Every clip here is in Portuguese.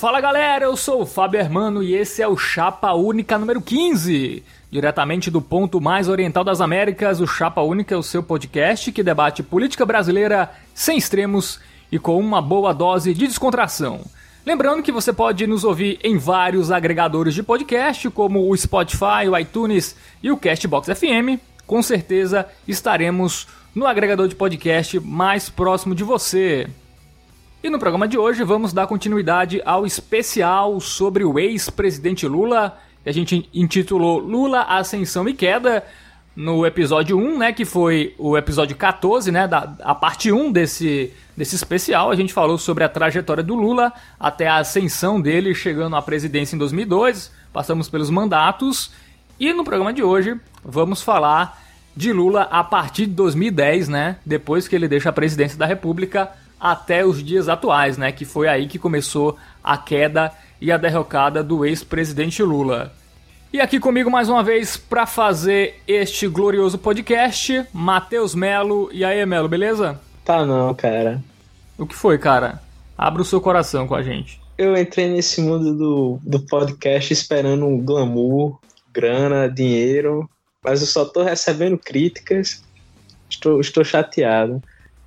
Fala galera, eu sou o Fábio Hermano e esse é o Chapa Única número 15. Diretamente do ponto mais oriental das Américas, o Chapa Única é o seu podcast que debate política brasileira sem extremos e com uma boa dose de descontração. Lembrando que você pode nos ouvir em vários agregadores de podcast, como o Spotify, o iTunes e o Castbox FM. Com certeza estaremos no agregador de podcast mais próximo de você. E no programa de hoje vamos dar continuidade ao especial sobre o ex-presidente Lula, que a gente intitulou Lula, Ascensão e Queda, no episódio 1, né, que foi o episódio 14, né, da, a parte 1 desse, desse especial. A gente falou sobre a trajetória do Lula até a ascensão dele chegando à presidência em 2002, passamos pelos mandatos. E no programa de hoje vamos falar de Lula a partir de 2010, né, depois que ele deixa a presidência da República até os dias atuais, né? Que foi aí que começou a queda e a derrocada do ex-presidente Lula. E aqui comigo mais uma vez para fazer este glorioso podcast, Matheus Melo. E aí, Melo, beleza? Tá não, cara. O que foi, cara? Abra o seu coração com a gente. Eu entrei nesse mundo do, do podcast esperando um glamour, grana, dinheiro, mas eu só tô recebendo críticas. Estou, estou chateado.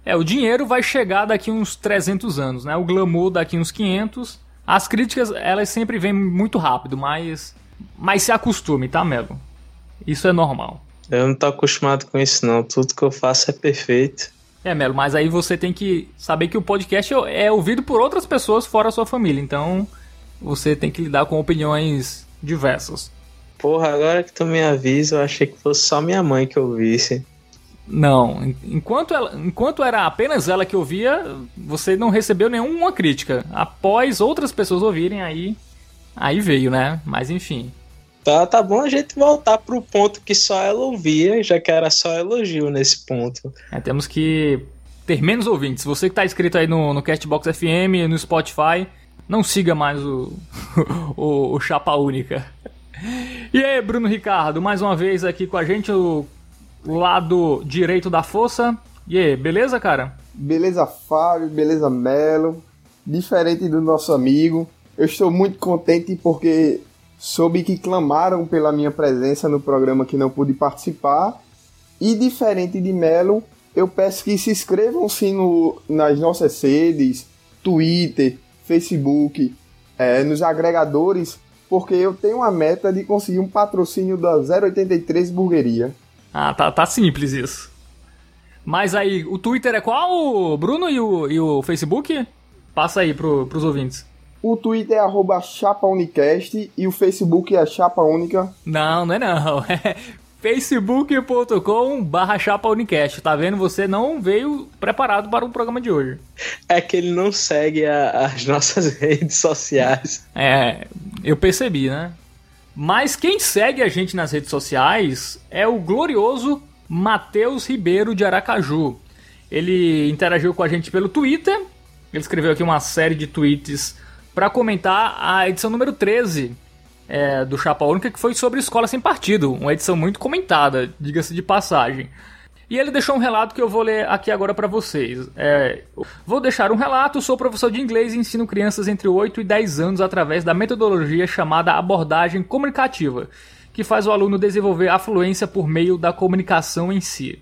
É, o dinheiro vai chegar daqui uns 300 anos, né? O glamour daqui uns 500. As críticas, elas sempre vêm muito rápido, mas mas se acostume, tá, Melo? Isso é normal. Eu não tô acostumado com isso não. Tudo que eu faço é perfeito. É, Melo, mas aí você tem que saber que o podcast é ouvido por outras pessoas fora a sua família. Então, você tem que lidar com opiniões diversas. Porra, agora que tu me avisa, eu achei que fosse só minha mãe que ouvisse. Não, enquanto, ela, enquanto era apenas ela que ouvia, você não recebeu nenhuma crítica. Após outras pessoas ouvirem, aí, aí veio, né? Mas enfim. Tá, tá bom a gente voltar pro ponto que só ela ouvia, já que era só elogio nesse ponto. É, temos que ter menos ouvintes. Você que tá inscrito aí no, no Castbox FM, no Spotify, não siga mais o, o, o Chapa Única. E aí, Bruno Ricardo, mais uma vez aqui com a gente, o lado direito da força. E aí, beleza, cara? Beleza, Fábio, beleza, Melo. Diferente do nosso amigo, eu estou muito contente porque soube que clamaram pela minha presença no programa que não pude participar. E diferente de Melo, eu peço que se inscrevam sim no, nas nossas redes, Twitter, Facebook, é, nos agregadores, porque eu tenho uma meta de conseguir um patrocínio da 083 Burgueria. Ah, tá, tá simples isso. Mas aí, o Twitter é qual, Bruno, e o, e o Facebook? Passa aí pro, pros ouvintes. O Twitter é arroba ChapaUnicast e o Facebook é Chapa Única. Não, não é não. É facebook.com barra ChapaUnicast. Tá vendo? Você não veio preparado para o programa de hoje. É que ele não segue a, as nossas redes sociais. É, eu percebi, né? Mas quem segue a gente nas redes sociais é o glorioso Matheus Ribeiro de Aracaju. Ele interagiu com a gente pelo Twitter. Ele escreveu aqui uma série de tweets para comentar a edição número 13 é, do Chapa Única, que foi sobre escola sem partido. Uma edição muito comentada, diga-se de passagem. E ele deixou um relato que eu vou ler aqui agora para vocês. É, vou deixar um relato. Sou professor de inglês e ensino crianças entre 8 e 10 anos através da metodologia chamada abordagem comunicativa, que faz o aluno desenvolver a fluência por meio da comunicação em si.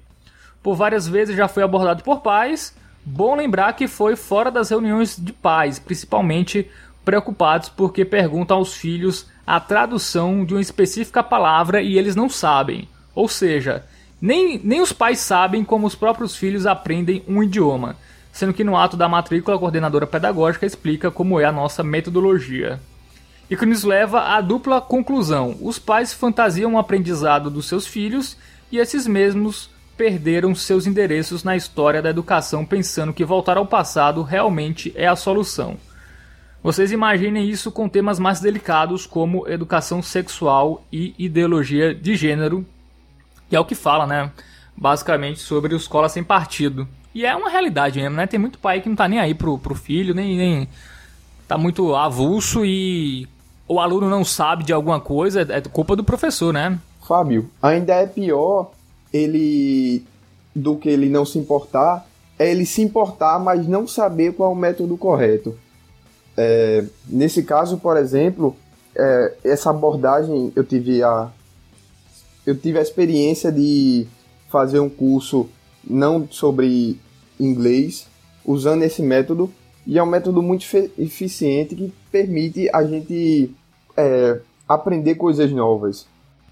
Por várias vezes já foi abordado por pais. Bom lembrar que foi fora das reuniões de pais, principalmente preocupados porque perguntam aos filhos a tradução de uma específica palavra e eles não sabem. Ou seja, nem, nem os pais sabem como os próprios filhos aprendem um idioma, sendo que no ato da matrícula a coordenadora pedagógica explica como é a nossa metodologia. E que nos leva à dupla conclusão: os pais fantasiam o aprendizado dos seus filhos e esses mesmos perderam seus endereços na história da educação pensando que voltar ao passado realmente é a solução. Vocês imaginem isso com temas mais delicados como educação sexual e ideologia de gênero, que é o que fala, né? Basicamente sobre os escola sem partido. E é uma realidade mesmo, né? Tem muito pai que não tá nem aí pro, pro filho, nem, nem tá muito avulso e o aluno não sabe de alguma coisa, é culpa do professor, né? Fábio, ainda é pior ele do que ele não se importar, é ele se importar, mas não saber qual é o método correto. É, nesse caso, por exemplo, é, essa abordagem eu tive a eu tive a experiência de fazer um curso não sobre inglês usando esse método e é um método muito eficiente que permite a gente é, aprender coisas novas.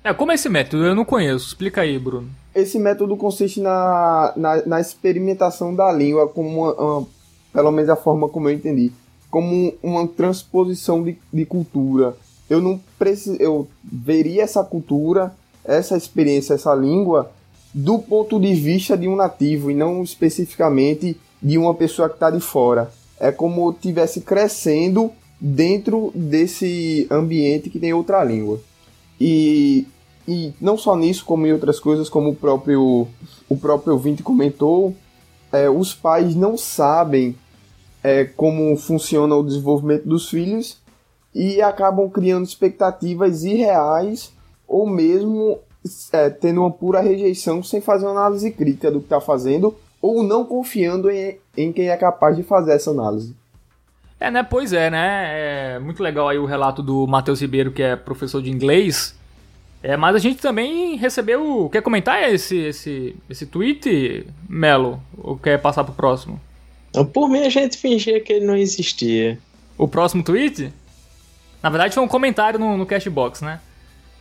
É, como é esse método? Eu não conheço. Explica aí, Bruno. Esse método consiste na, na, na experimentação da língua, como uma, uma, pelo menos a forma como eu entendi, como uma transposição de, de cultura. Eu não preciso, eu veria essa cultura, essa experiência, essa língua do ponto de vista de um nativo e não especificamente de uma pessoa que está de fora. É como tivesse crescendo dentro desse ambiente que tem outra língua. E, e não só nisso, como em outras coisas, como o próprio, o próprio ouvinte comentou, é, os pais não sabem é, como funciona o desenvolvimento dos filhos e acabam criando expectativas irreais ou mesmo é, tendo uma pura rejeição sem fazer uma análise crítica do que está fazendo ou não confiando em, em quem é capaz de fazer essa análise. É, né? Pois é, né? É muito legal aí o relato do Matheus Ribeiro, que é professor de inglês. É, mas a gente também recebeu. Quer comentar esse, esse, esse tweet, Melo? Ou quer passar pro próximo? Por mim, a gente fingia que ele não existia. O próximo tweet? Na verdade, foi um comentário no, no Cashbox, né?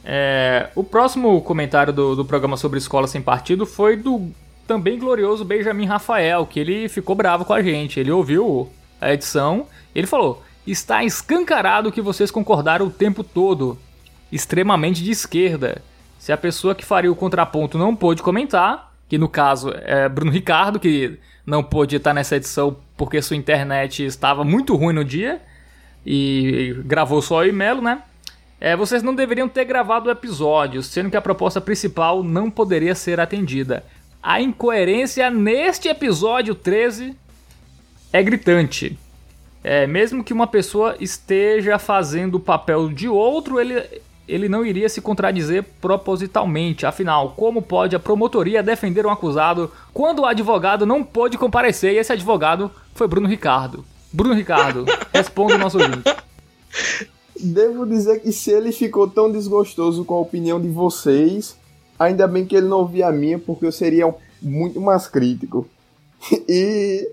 É, o próximo comentário do, do programa sobre escola sem partido foi do também glorioso Benjamin Rafael, que ele ficou bravo com a gente. Ele ouviu a edição, ele falou: Está escancarado que vocês concordaram o tempo todo. Extremamente de esquerda. Se a pessoa que faria o contraponto não pôde comentar, que no caso é Bruno Ricardo, que não pôde estar nessa edição porque sua internet estava muito ruim no dia e gravou só o e-mail, né? É, vocês não deveriam ter gravado o episódio, sendo que a proposta principal não poderia ser atendida. A incoerência neste episódio 13 é gritante. É, mesmo que uma pessoa esteja fazendo o papel de outro, ele, ele não iria se contradizer propositalmente. Afinal, como pode a promotoria defender um acusado quando o advogado não pôde comparecer? E esse advogado foi Bruno Ricardo. Bruno Ricardo, responda o nosso ouvinte. Devo dizer que se ele ficou tão desgostoso com a opinião de vocês, ainda bem que ele não ouvia a minha, porque eu seria muito mais crítico. E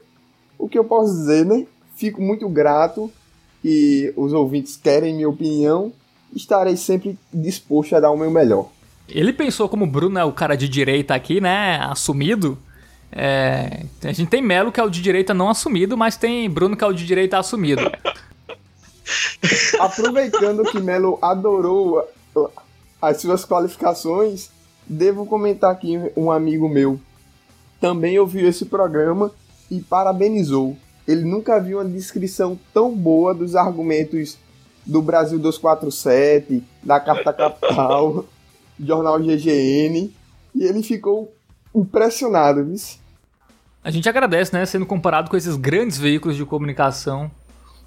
o que eu posso dizer, né? Fico muito grato que os ouvintes querem minha opinião. Estarei sempre disposto a dar o meu melhor. Ele pensou como o Bruno é o cara de direita aqui, né? Assumido. É... A gente tem Melo que é o de direita não assumido, mas tem Bruno que é o de direita assumido. Aproveitando que Melo adorou as suas qualificações, devo comentar aqui um amigo meu também ouviu esse programa e parabenizou. Ele nunca viu uma descrição tão boa dos argumentos do Brasil 247, da Carta Capital, jornal GGN, e ele ficou impressionado, viu? A gente agradece, né, sendo comparado com esses grandes veículos de comunicação,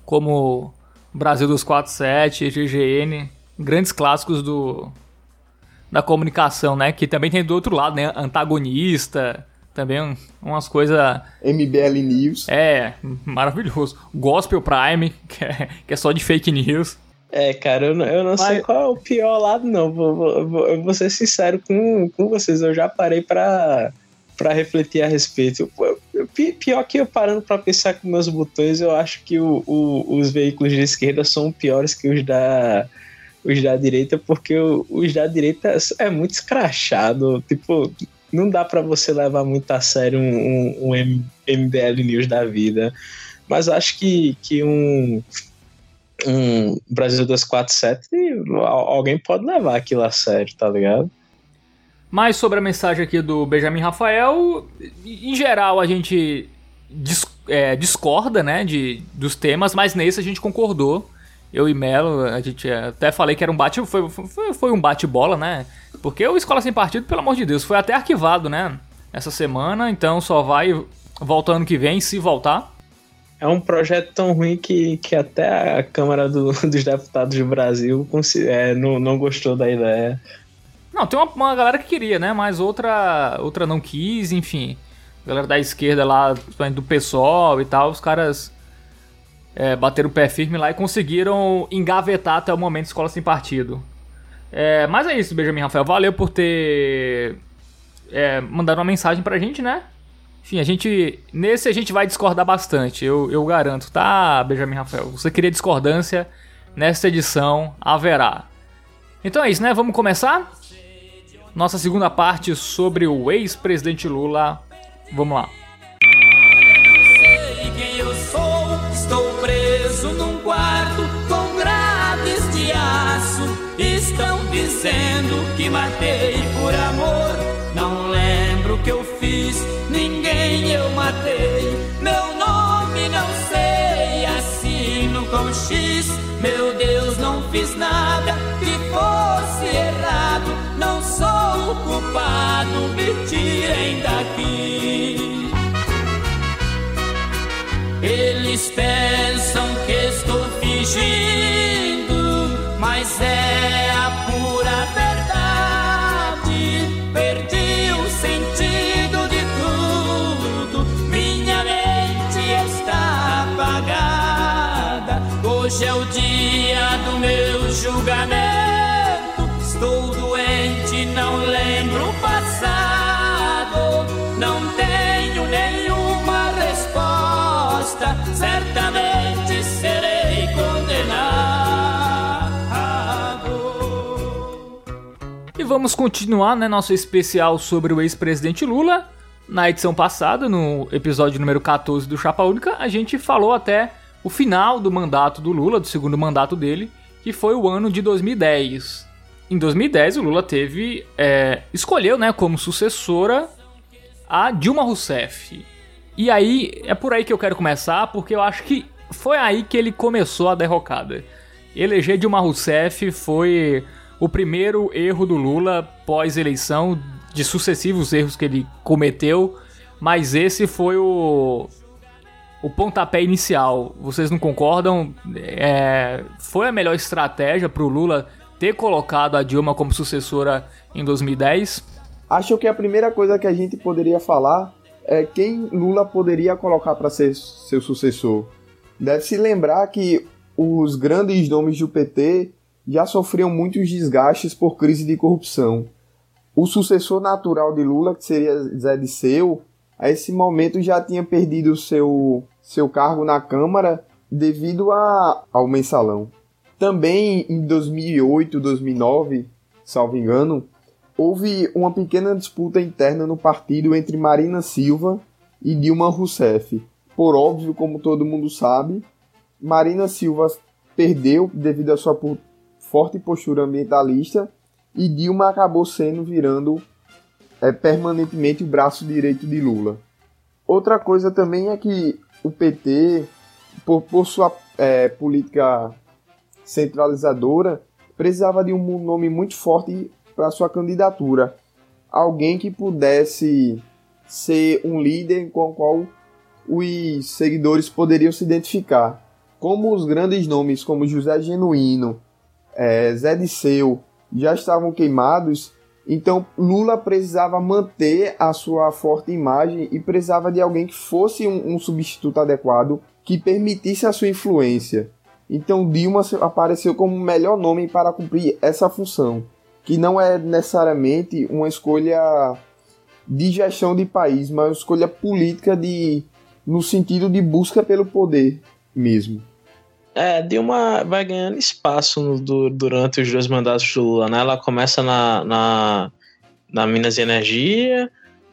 como Brasil 247, GGN, grandes clássicos do da comunicação, né, que também tem do outro lado, né, antagonista, também umas coisas. MBL News. É, maravilhoso. Gospel Prime, que é, que é só de fake news. É, cara, eu não, eu não Mas... sei qual é o pior lado, não. Vou, vou, eu vou ser sincero com, com vocês. Eu já parei pra, pra refletir a respeito. Pior que eu parando pra pensar com meus botões, eu acho que o, o, os veículos de esquerda são piores que os da, os da direita, porque os da direita é muito escrachado. Tipo, não dá para você levar muito a sério um, um, um, MBL News da vida. Mas acho que, que um, um Brasil 247, alguém pode levar aquilo a sério, tá ligado? Mais sobre a mensagem aqui do Benjamin Rafael, em geral a gente dis, é, discorda né, de, dos temas, mas nesse a gente concordou. Eu e Melo, a gente até falei que era um bate. Foi, foi, foi um bate-bola, né? Porque o Escola Sem Partido, pelo amor de Deus, foi até arquivado, né? Essa semana, então só vai voltar ano que vem, se voltar. É um projeto tão ruim que, que até a Câmara do, dos Deputados do Brasil é, não, não gostou da ideia. Não, tem uma, uma, galera que queria, né? Mas outra, outra não quis, enfim. A galera da esquerda lá, do PSOL e tal, os caras é, bateram o pé firme lá e conseguiram engavetar até o momento Escola Sem Partido. É, mas é isso, Benjamin Rafael. Valeu por ter é, mandado uma mensagem pra gente, né? Enfim, a gente. Nesse a gente vai discordar bastante, eu, eu garanto, tá, Benjamin Rafael? Você queria discordância, nesta edição haverá. Então é isso, né? Vamos começar? Nossa segunda parte sobre o ex-presidente Lula. Vamos lá. Estão dizendo que matei por amor. Não lembro o que eu fiz, ninguém eu matei. Meu nome não sei, assino com X. Meu Deus, não fiz nada que fosse errado. Não sou o culpado, me tirem daqui. Eles pensam que estou fingindo, mas é vamos continuar, né, nosso especial sobre o ex-presidente Lula. Na edição passada, no episódio número 14 do Chapa Única, a gente falou até o final do mandato do Lula, do segundo mandato dele, que foi o ano de 2010. Em 2010, o Lula teve. É, escolheu né, como sucessora a Dilma Rousseff. E aí, é por aí que eu quero começar, porque eu acho que foi aí que ele começou a derrocada. Eleger Dilma Rousseff foi o primeiro erro do Lula pós-eleição, de sucessivos erros que ele cometeu, mas esse foi o, o pontapé inicial, vocês não concordam? É, foi a melhor estratégia para o Lula ter colocado a Dilma como sucessora em 2010? Acho que a primeira coisa que a gente poderia falar é quem Lula poderia colocar para ser seu sucessor. Deve-se lembrar que os grandes nomes do PT já sofriam muitos desgastes por crise de corrupção. O sucessor natural de Lula, que seria Zé Disseu, a esse momento já tinha perdido seu, seu cargo na Câmara devido a, ao mensalão. Também em 2008, 2009, salvo engano, houve uma pequena disputa interna no partido entre Marina Silva e Dilma Rousseff. Por óbvio, como todo mundo sabe, Marina Silva perdeu devido à sua forte postura ambientalista e Dilma acabou sendo virando é permanentemente o braço direito de Lula. Outra coisa também é que o PT, por, por sua é, política centralizadora, precisava de um nome muito forte para sua candidatura. Alguém que pudesse ser um líder com o qual os seguidores poderiam se identificar. Como os grandes nomes como José Genuíno, é, Zé Disseu já estavam queimados, então Lula precisava manter a sua forte imagem e precisava de alguém que fosse um, um substituto adequado que permitisse a sua influência. Então Dilma apareceu como o melhor nome para cumprir essa função, que não é necessariamente uma escolha de gestão de país, mas uma escolha política de no sentido de busca pelo poder mesmo. É, Dilma vai ganhando espaço no, durante os dois mandatos do Lula, né? Ela começa na, na, na Minas de Energia,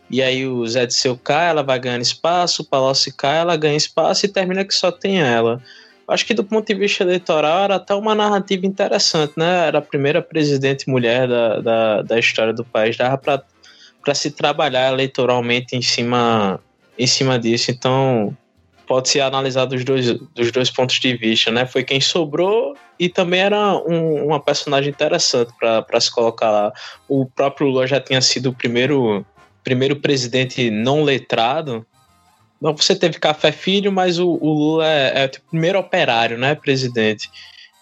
e aí o Zé de Seu cai, ela vai ganhando espaço, o Palocci cai, ela ganha espaço e termina que só tem ela. Acho que do ponto de vista eleitoral era até uma narrativa interessante, né? Era a primeira presidente mulher da, da, da história do país, dava para se trabalhar eleitoralmente em cima, em cima disso. Então, pode ser analisado dos dois, dos dois pontos de vista, né? Foi quem sobrou e também era um, uma personagem interessante para se colocar lá. O próprio Lula já tinha sido o primeiro, primeiro presidente não letrado. Não, você teve Café Filho, mas o, o Lula é, é, o primeiro operário, né? Presidente.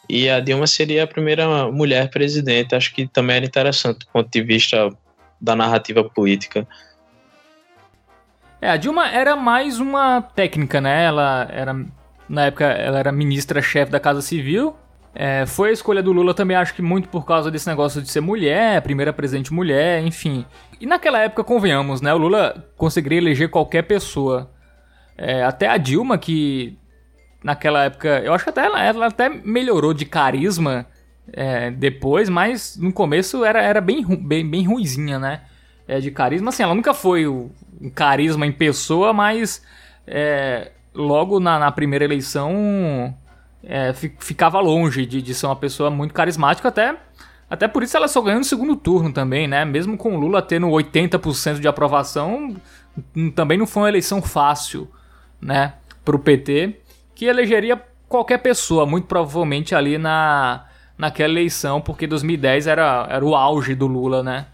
E a Dilma seria a primeira mulher presidente. Acho que também era interessante do ponto de vista da narrativa política. É, a Dilma era mais uma técnica, né? Ela era na época ela era ministra-chefe da Casa Civil. É, foi a escolha do Lula também, acho que muito por causa desse negócio de ser mulher, primeira presidente mulher, enfim. E naquela época, convenhamos, né? O Lula conseguiria eleger qualquer pessoa. É, até a Dilma, que naquela época, eu acho que até ela, ela até melhorou de carisma é, depois, mas no começo era, era bem, bem, bem ruizinha, né? É, de carisma, assim, ela nunca foi um carisma em pessoa, mas é, logo na, na, primeira eleição é, ficava longe de, de ser uma pessoa muito carismática, até, até por isso ela só ganhou no segundo turno também, né? Mesmo com o Lula tendo 80% de aprovação, também não foi uma eleição fácil, né? Pro PT, que elegeria qualquer pessoa, muito provavelmente ali na, naquela eleição, porque 2010 era, era o auge do Lula, né?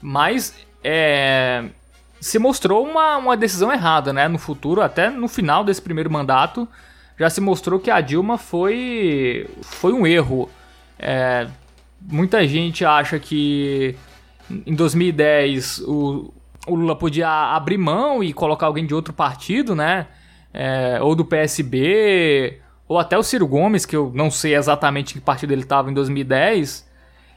Mas é, se mostrou uma, uma decisão errada, né? No futuro, até no final desse primeiro mandato, já se mostrou que a Dilma foi, foi um erro. É, muita gente acha que em 2010 o, o Lula podia abrir mão e colocar alguém de outro partido, né? É, ou do PSB, ou até o Ciro Gomes, que eu não sei exatamente em que partido ele estava em 2010,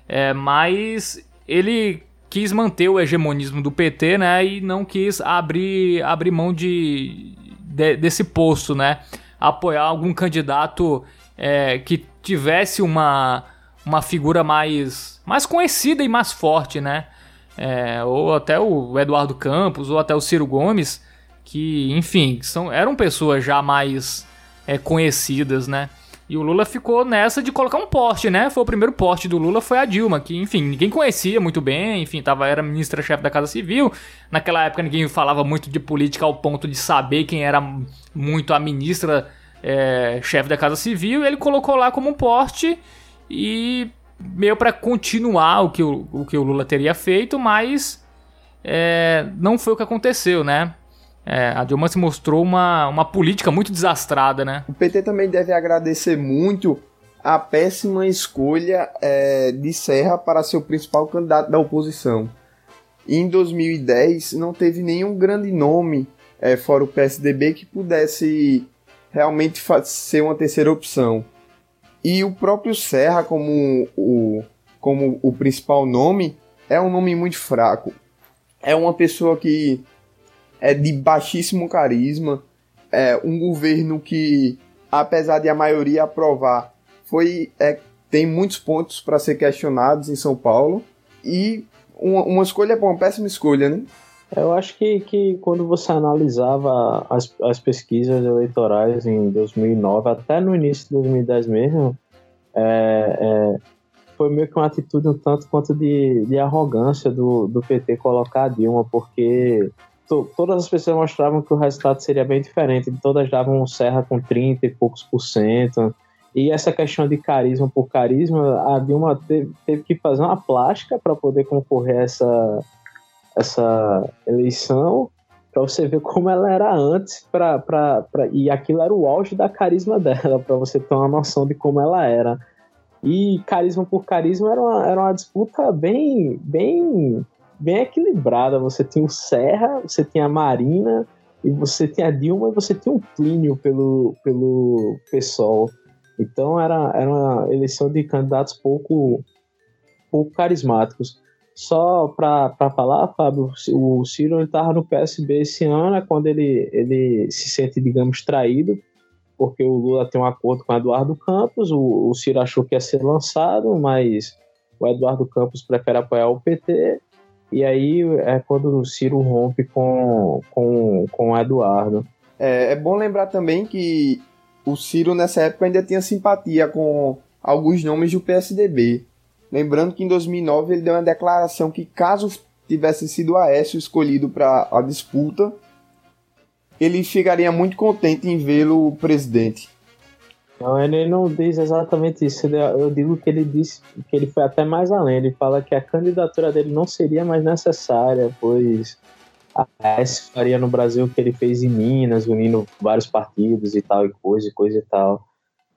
é, mas ele quis manter o hegemonismo do PT, né? E não quis abrir, abrir mão de, de desse posto, né? apoiar algum candidato é, que tivesse uma, uma figura mais, mais conhecida e mais forte, né? É, ou até o Eduardo Campos, ou até o Ciro Gomes, que, enfim, são, eram pessoas já mais é, conhecidas, né? E o Lula ficou nessa de colocar um poste, né? Foi o primeiro poste do Lula, foi a Dilma, que, enfim, ninguém conhecia muito bem, enfim, tava, era ministra-chefe da Casa Civil. Naquela época ninguém falava muito de política ao ponto de saber quem era muito a ministra é, chefe da Casa Civil. Ele colocou lá como um poste e meio para continuar o que o, o que o Lula teria feito, mas é, não foi o que aconteceu, né? É, a Dilma se mostrou uma, uma política muito desastrada, né? O PT também deve agradecer muito a péssima escolha é, de Serra para ser o principal candidato da oposição. em 2010 não teve nenhum grande nome, é, fora o PSDB, que pudesse realmente ser uma terceira opção. E o próprio Serra, como o, como o principal nome, é um nome muito fraco. É uma pessoa que é de baixíssimo carisma, é um governo que, apesar de a maioria aprovar, foi é, tem muitos pontos para ser questionados em São Paulo e uma, uma escolha uma péssima escolha, né? Eu acho que, que quando você analisava as, as pesquisas eleitorais em 2009, até no início de 2010 mesmo, é, é, foi meio que uma atitude um tanto quanto de, de arrogância do, do PT colocar a Dilma, porque todas as pessoas mostravam que o resultado seria bem diferente. Todas davam Serra com 30 e poucos por cento. E essa questão de carisma por carisma, a Dilma teve, teve que fazer uma plástica para poder concorrer a essa, essa eleição, para você ver como ela era antes, pra, pra, pra, e aquilo era o auge da carisma dela, para você ter uma noção de como ela era. E carisma por carisma era uma, era uma disputa bem, bem bem equilibrada. Você tinha o Serra, você tinha a Marina, e você tinha a Dilma e você tinha o Plínio pelo, pelo PSOL. Então era, era uma eleição de candidatos pouco, pouco carismáticos. Só para falar, Fábio, o Ciro estava no PSB esse ano, é quando ele, ele se sente, digamos, traído, porque o Lula tem um acordo com o Eduardo Campos, o, o Ciro achou que ia ser lançado, mas o Eduardo Campos prefere apoiar o PT, e aí é quando o Ciro rompe com, com, com o Eduardo. É, é bom lembrar também que o Ciro nessa época ainda tinha simpatia com alguns nomes do PSDB. Lembrando que em 2009 ele deu uma declaração que caso tivesse sido Aécio escolhido para a disputa, ele ficaria muito contente em vê-lo presidente. Não, ele não diz exatamente isso. Eu digo que ele disse que ele foi até mais além. Ele fala que a candidatura dele não seria mais necessária, pois a S faria no Brasil o que ele fez em Minas, unindo vários partidos e tal, e coisa, e coisa e tal.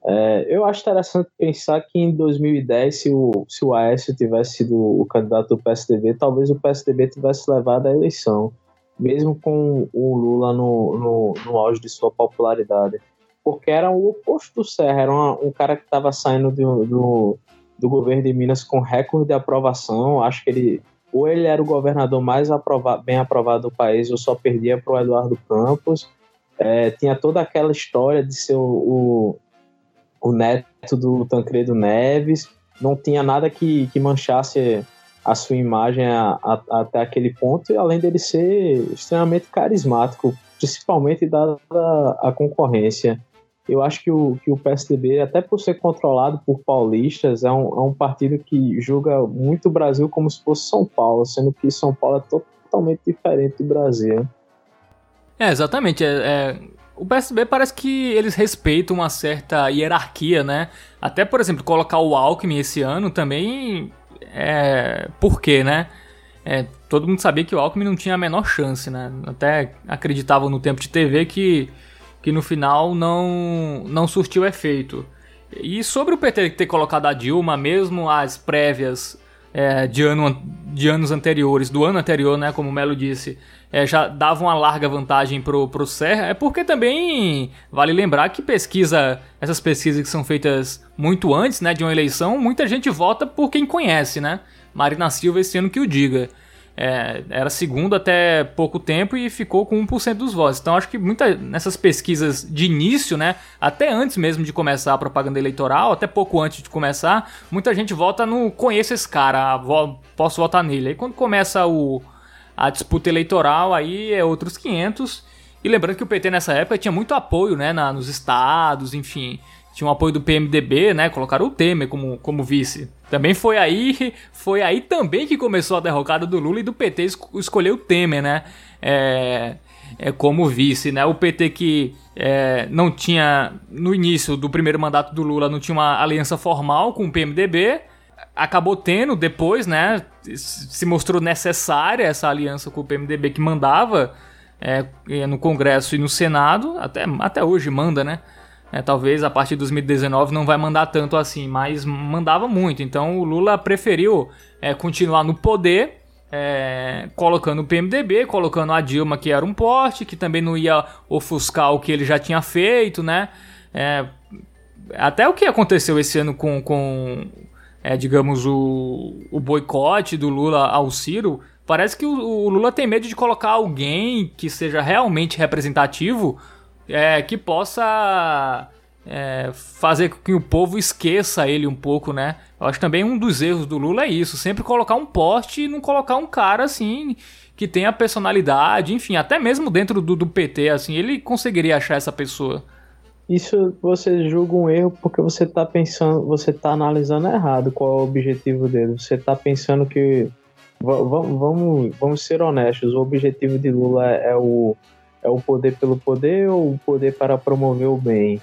É, eu acho interessante pensar que em 2010, se o, se o Aécio tivesse sido o candidato do PSDB, talvez o PSDB tivesse levado a eleição, mesmo com o Lula no, no, no auge de sua popularidade. Porque era o oposto do Serra, era uma, um cara que estava saindo do, do, do, governo de Minas com recorde de aprovação, acho que ele ou ele era o governador mais bem aprovado do país, ou só perdia para o Eduardo Campos, é, tinha toda aquela história de ser o, o, o, neto do Tancredo Neves, não tinha nada que, que manchasse a sua imagem a, a, até aquele ponto, e além dele ser extremamente carismático, principalmente dada a concorrência. Eu acho que o, que o PSDB, até por ser controlado por paulistas, é um, é um partido que julga muito o Brasil como se fosse São Paulo, sendo que São Paulo é totalmente diferente do Brasil. É, exatamente. É, é, o PSB parece que eles respeitam uma certa hierarquia, né? Até, por exemplo, colocar o Alckmin esse ano também é. Por quê, né? É, todo mundo sabia que o Alckmin não tinha a menor chance, né? Até acreditavam no tempo de TV que, que no final não, não surtiu efeito. E sobre o PT ter colocado a Dilma, mesmo as prévias é, de, ano, de anos anteriores, do ano anterior, né, como o Melo disse, é, já dava uma larga vantagem pro, pro Serra, é porque também vale lembrar que pesquisa, essas pesquisas que são feitas muito antes, né, de uma eleição, muita gente vota por quem conhece, né? Marina Silva esse ano que o diga. É, era segundo até pouco tempo e ficou com 1% dos votos. Então acho que muita, nessas pesquisas de início, né, até antes mesmo de começar a propaganda eleitoral, até pouco antes de começar, muita gente vota no conheço esse cara, posso votar nele. Aí quando começa o, a disputa eleitoral, aí é outros 500. E lembrando que o PT nessa época tinha muito apoio, né, na, nos estados, enfim tinha um apoio do PMDB, né? Colocaram o Temer como, como vice. Também foi aí, foi aí também que começou a derrocada do Lula e do PT escolheu o Temer, né? É, é como vice, né? O PT que é, não tinha no início do primeiro mandato do Lula não tinha uma aliança formal com o PMDB, acabou tendo depois, né? Se mostrou necessária essa aliança com o PMDB que mandava é, no Congresso e no Senado, até, até hoje manda, né? É, talvez a partir de 2019 não vai mandar tanto assim, mas mandava muito. Então o Lula preferiu é, continuar no poder, é, colocando o PMDB, colocando a Dilma, que era um porte, que também não ia ofuscar o que ele já tinha feito, né? É, até o que aconteceu esse ano com, com é, digamos, o, o boicote do Lula ao Ciro, parece que o, o Lula tem medo de colocar alguém que seja realmente representativo é, que possa é, fazer com que o povo esqueça ele um pouco, né? Eu acho também um dos erros do Lula é isso, sempre colocar um poste e não colocar um cara assim que tenha personalidade, enfim, até mesmo dentro do, do PT, assim, ele conseguiria achar essa pessoa. Isso você julga um erro porque você está pensando, você está analisando errado qual é o objetivo dele. Você está pensando que vamos, vamos, vamos ser honestos, o objetivo de Lula é o é o poder pelo poder ou o poder para promover o bem?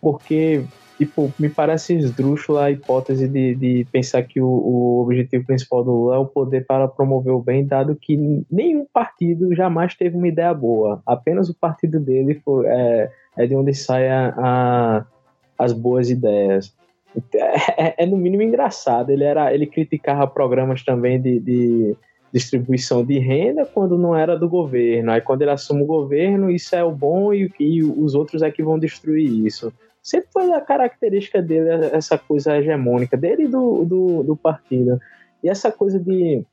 Porque, tipo, me parece esdrúxula a hipótese de, de pensar que o, o objetivo principal do Lula é o poder para promover o bem, dado que nenhum partido jamais teve uma ideia boa. Apenas o partido dele foi, é, é de onde saem as boas ideias. É, é, é, no mínimo engraçado. Ele era, ele criticava programas também de, de distribuição de renda quando não era do governo. Aí quando ele assume o governo, isso é o bom e, e os outros é que vão destruir isso. Sempre foi a característica dele, essa coisa hegemônica dele e do, do, do partido. E essa coisa de,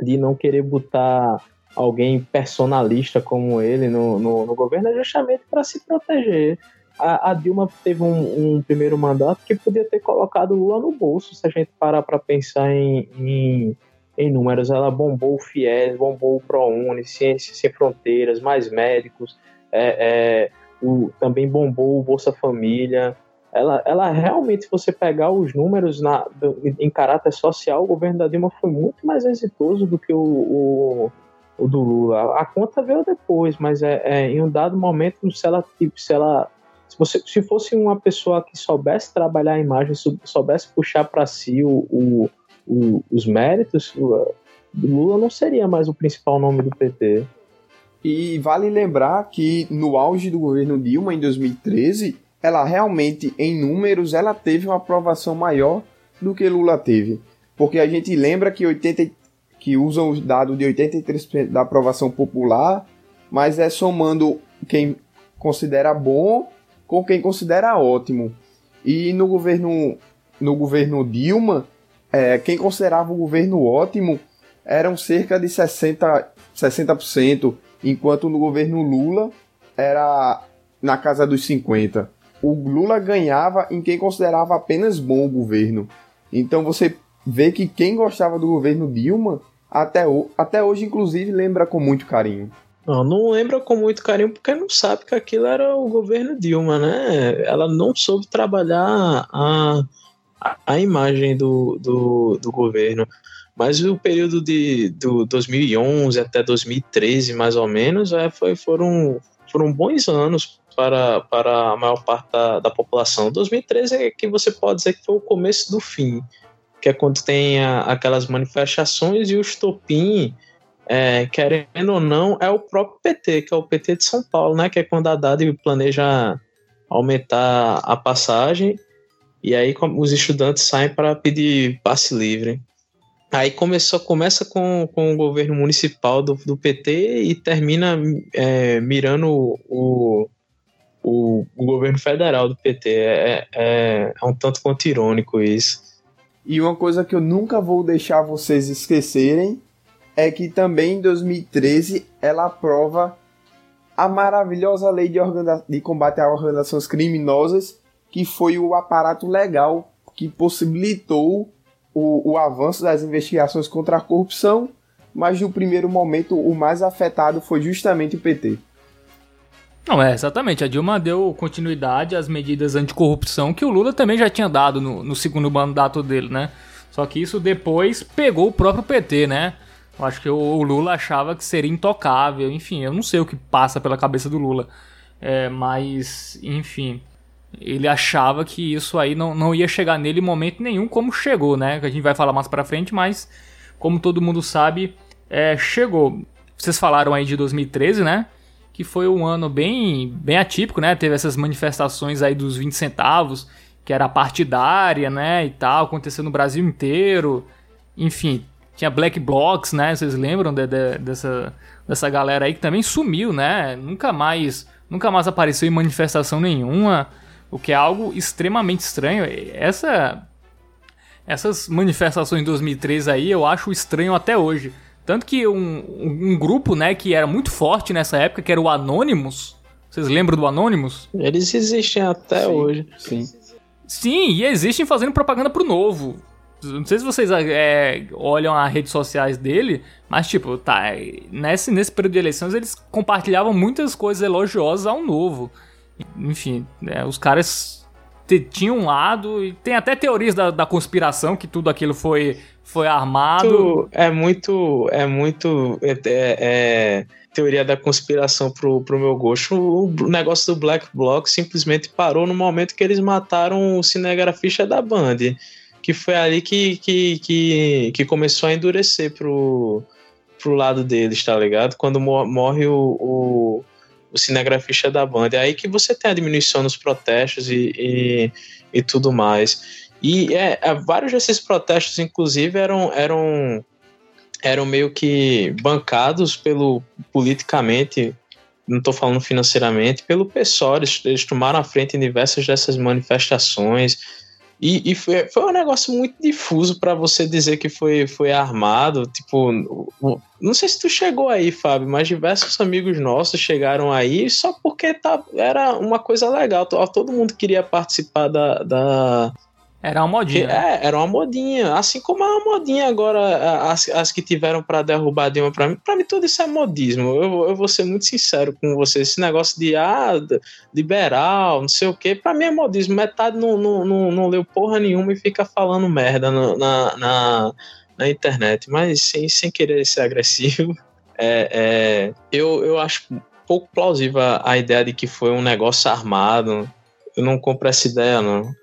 de não querer botar alguém personalista como ele no, no, no governo é justamente para se proteger. A, a, Dilma teve um, um, primeiro mandato que podia ter colocado Lula no bolso, se a gente parar para pensar em, em em números. Ela bombou o FIES, bombou o ProUni, Ciências Sem Fronteiras, mais médicos, é, é, o, também bombou o Bolsa Família. Ela, ela realmente, se você pegar os números na, do, em caráter social, o governo da Dilma foi muito mais exitoso do que o, o, o do Lula. A conta veio depois, mas é, é, em um dado momento, se ela, tipo, se ela se, você, se fosse uma pessoa que soubesse trabalhar a imagem, soubesse puxar para si o, o o, os méritos, Lula não seria mais o principal nome do PT. E vale lembrar que no auge do governo Dilma, em 2013, ela realmente, em números, ela teve uma aprovação maior do que Lula teve. Porque a gente lembra que, 80, que usam os dados de 83% da aprovação popular, mas é somando quem considera bom com quem considera ótimo. E no governo, no governo Dilma, é, quem considerava o governo ótimo eram cerca de 60%, 60%, enquanto no governo Lula era na casa dos 50%. O Lula ganhava em quem considerava apenas bom o governo. Então você vê que quem gostava do governo Dilma, até, até hoje, inclusive, lembra com muito carinho. Não, não lembra com muito carinho porque não sabe que aquilo era o governo Dilma, né? Ela não soube trabalhar a, a imagem do, do, do governo. Mas o período de do 2011 até 2013, mais ou menos, é, foi, foram, foram bons anos para, para a maior parte da, da população. 2013 é que você pode dizer que foi o começo do fim, que é quando tem a, aquelas manifestações e o estopim é, querendo ou não, é o próprio PT, que é o PT de São Paulo, né? Que é quando a Haddad planeja aumentar a passagem e aí os estudantes saem para pedir passe livre. Aí começou, começa com, com o governo municipal do, do PT e termina é, mirando o, o, o, governo federal do PT. É, é, é um tanto quanto irônico isso. E uma coisa que eu nunca vou deixar vocês esquecerem é que também em 2013 ela aprova a maravilhosa lei de, de combate a organizações criminosas, que foi o aparato legal que possibilitou o, o avanço das investigações contra a corrupção, mas no primeiro momento o mais afetado foi justamente o PT. Não, é, exatamente. A Dilma deu continuidade às medidas anticorrupção que o Lula também já tinha dado no, no segundo mandato dele, né? Só que isso depois pegou o próprio PT, né? Eu acho que o Lula achava que seria intocável, enfim, eu não sei o que passa pela cabeça do Lula. É, mas, enfim, ele achava que isso aí não, não ia chegar nele em momento nenhum, como chegou, né? Que a gente vai falar mais pra frente, mas como todo mundo sabe, é, chegou. Vocês falaram aí de 2013, né? Que foi um ano bem, bem atípico, né? Teve essas manifestações aí dos 20 centavos, que era partidária, né? E tal, acontecendo no Brasil inteiro. Enfim, tinha Black Blocs, né? Vocês lembram de, de, dessa, dessa galera aí que também sumiu, né? Nunca mais, nunca mais apareceu em manifestação nenhuma, o que é algo extremamente estranho. Essa essas manifestações em 2003 aí eu acho estranho até hoje. Tanto que um, um grupo, né, que era muito forte nessa época, que era o Anonymous. Vocês lembram do Anonymous? Eles existem até sim, hoje. Sim. Sim, e existem fazendo propaganda pro novo. Não sei se vocês é, olham as redes sociais dele, mas tipo, tá. Nesse, nesse período de eleições eles compartilhavam muitas coisas elogiosas ao novo. Enfim, é, os caras tinham um lado e tem até teorias da, da conspiração que tudo aquilo foi, foi armado. É muito. É muito. É, é, é, teoria da conspiração pro, pro meu gosto. O negócio do Black Bloc simplesmente parou no momento que eles mataram o cinegrafista da Band que foi ali que, que, que, que começou a endurecer pro, pro lado deles, tá ligado? Quando morre o, o, o cinegrafista da banda. É aí que você tem a diminuição nos protestos e, e, e tudo mais. E é, é, vários desses protestos, inclusive, eram, eram, eram meio que bancados pelo politicamente, não estou falando financeiramente, pelo PSOL. Eles, eles tomaram a frente em diversas dessas manifestações e, e foi, foi, um negócio muito difuso para você dizer que foi, foi armado. Tipo, não sei se tu chegou aí, Fábio, mas diversos amigos nossos chegaram aí só porque tá, era uma coisa legal. Todo mundo queria participar da, da, era uma modinha. É, era uma modinha. Assim como é uma modinha agora, as, as que tiveram para derrubar Dilma para mim. Para mim, tudo isso é modismo. Eu, eu vou ser muito sincero com você. Esse negócio de ah, liberal, não sei o quê, para mim é modismo. Metade não, não, não, não leu porra nenhuma e fica falando merda no, na, na, na, internet. Mas sem, sem querer ser agressivo, é, é, eu, eu acho pouco plausível a ideia de que foi um negócio armado. Eu não compro essa ideia, não.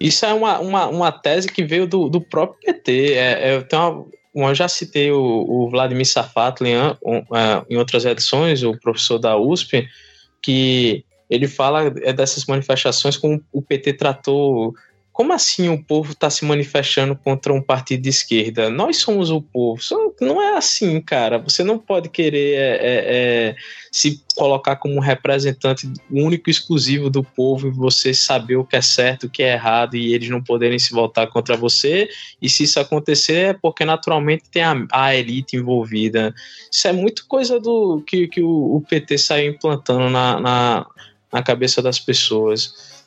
Isso é uma, uma, uma tese que veio do, do próprio PT. É, é, uma, eu já citei o, o Vladimir Safatli em, é, em outras edições, o professor da USP, que ele fala é dessas manifestações como o PT tratou como assim o povo está se manifestando contra um partido de esquerda? Nós somos o povo. Não é assim, cara. Você não pode querer é, é, é, se colocar como representante único e exclusivo do povo e você saber o que é certo, o que é errado e eles não poderem se voltar contra você. E se isso acontecer é porque naturalmente tem a, a elite envolvida. Isso é muito coisa do que, que o, o PT saiu implantando na, na, na cabeça das pessoas.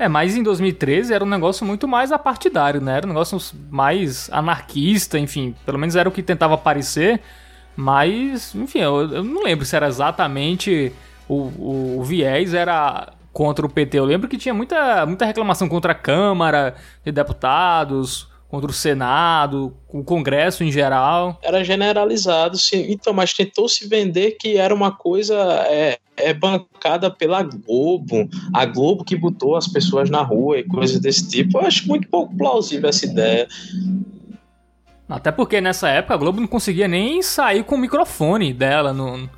É, mas em 2013 era um negócio muito mais apartidário, né? Era um negócio mais anarquista, enfim, pelo menos era o que tentava parecer. Mas, enfim, eu, eu não lembro se era exatamente o, o, o, viés era contra o PT. Eu lembro que tinha muita, muita reclamação contra a Câmara de Deputados, contra o Senado, o Congresso em geral. Era generalizado, sim. Então, mas tentou se vender que era uma coisa é, é bancada pela Globo, a Globo que botou as pessoas na rua e coisas desse tipo. Eu acho muito pouco plausível essa ideia. Até porque nessa época a Globo não conseguia nem sair com o microfone dela no,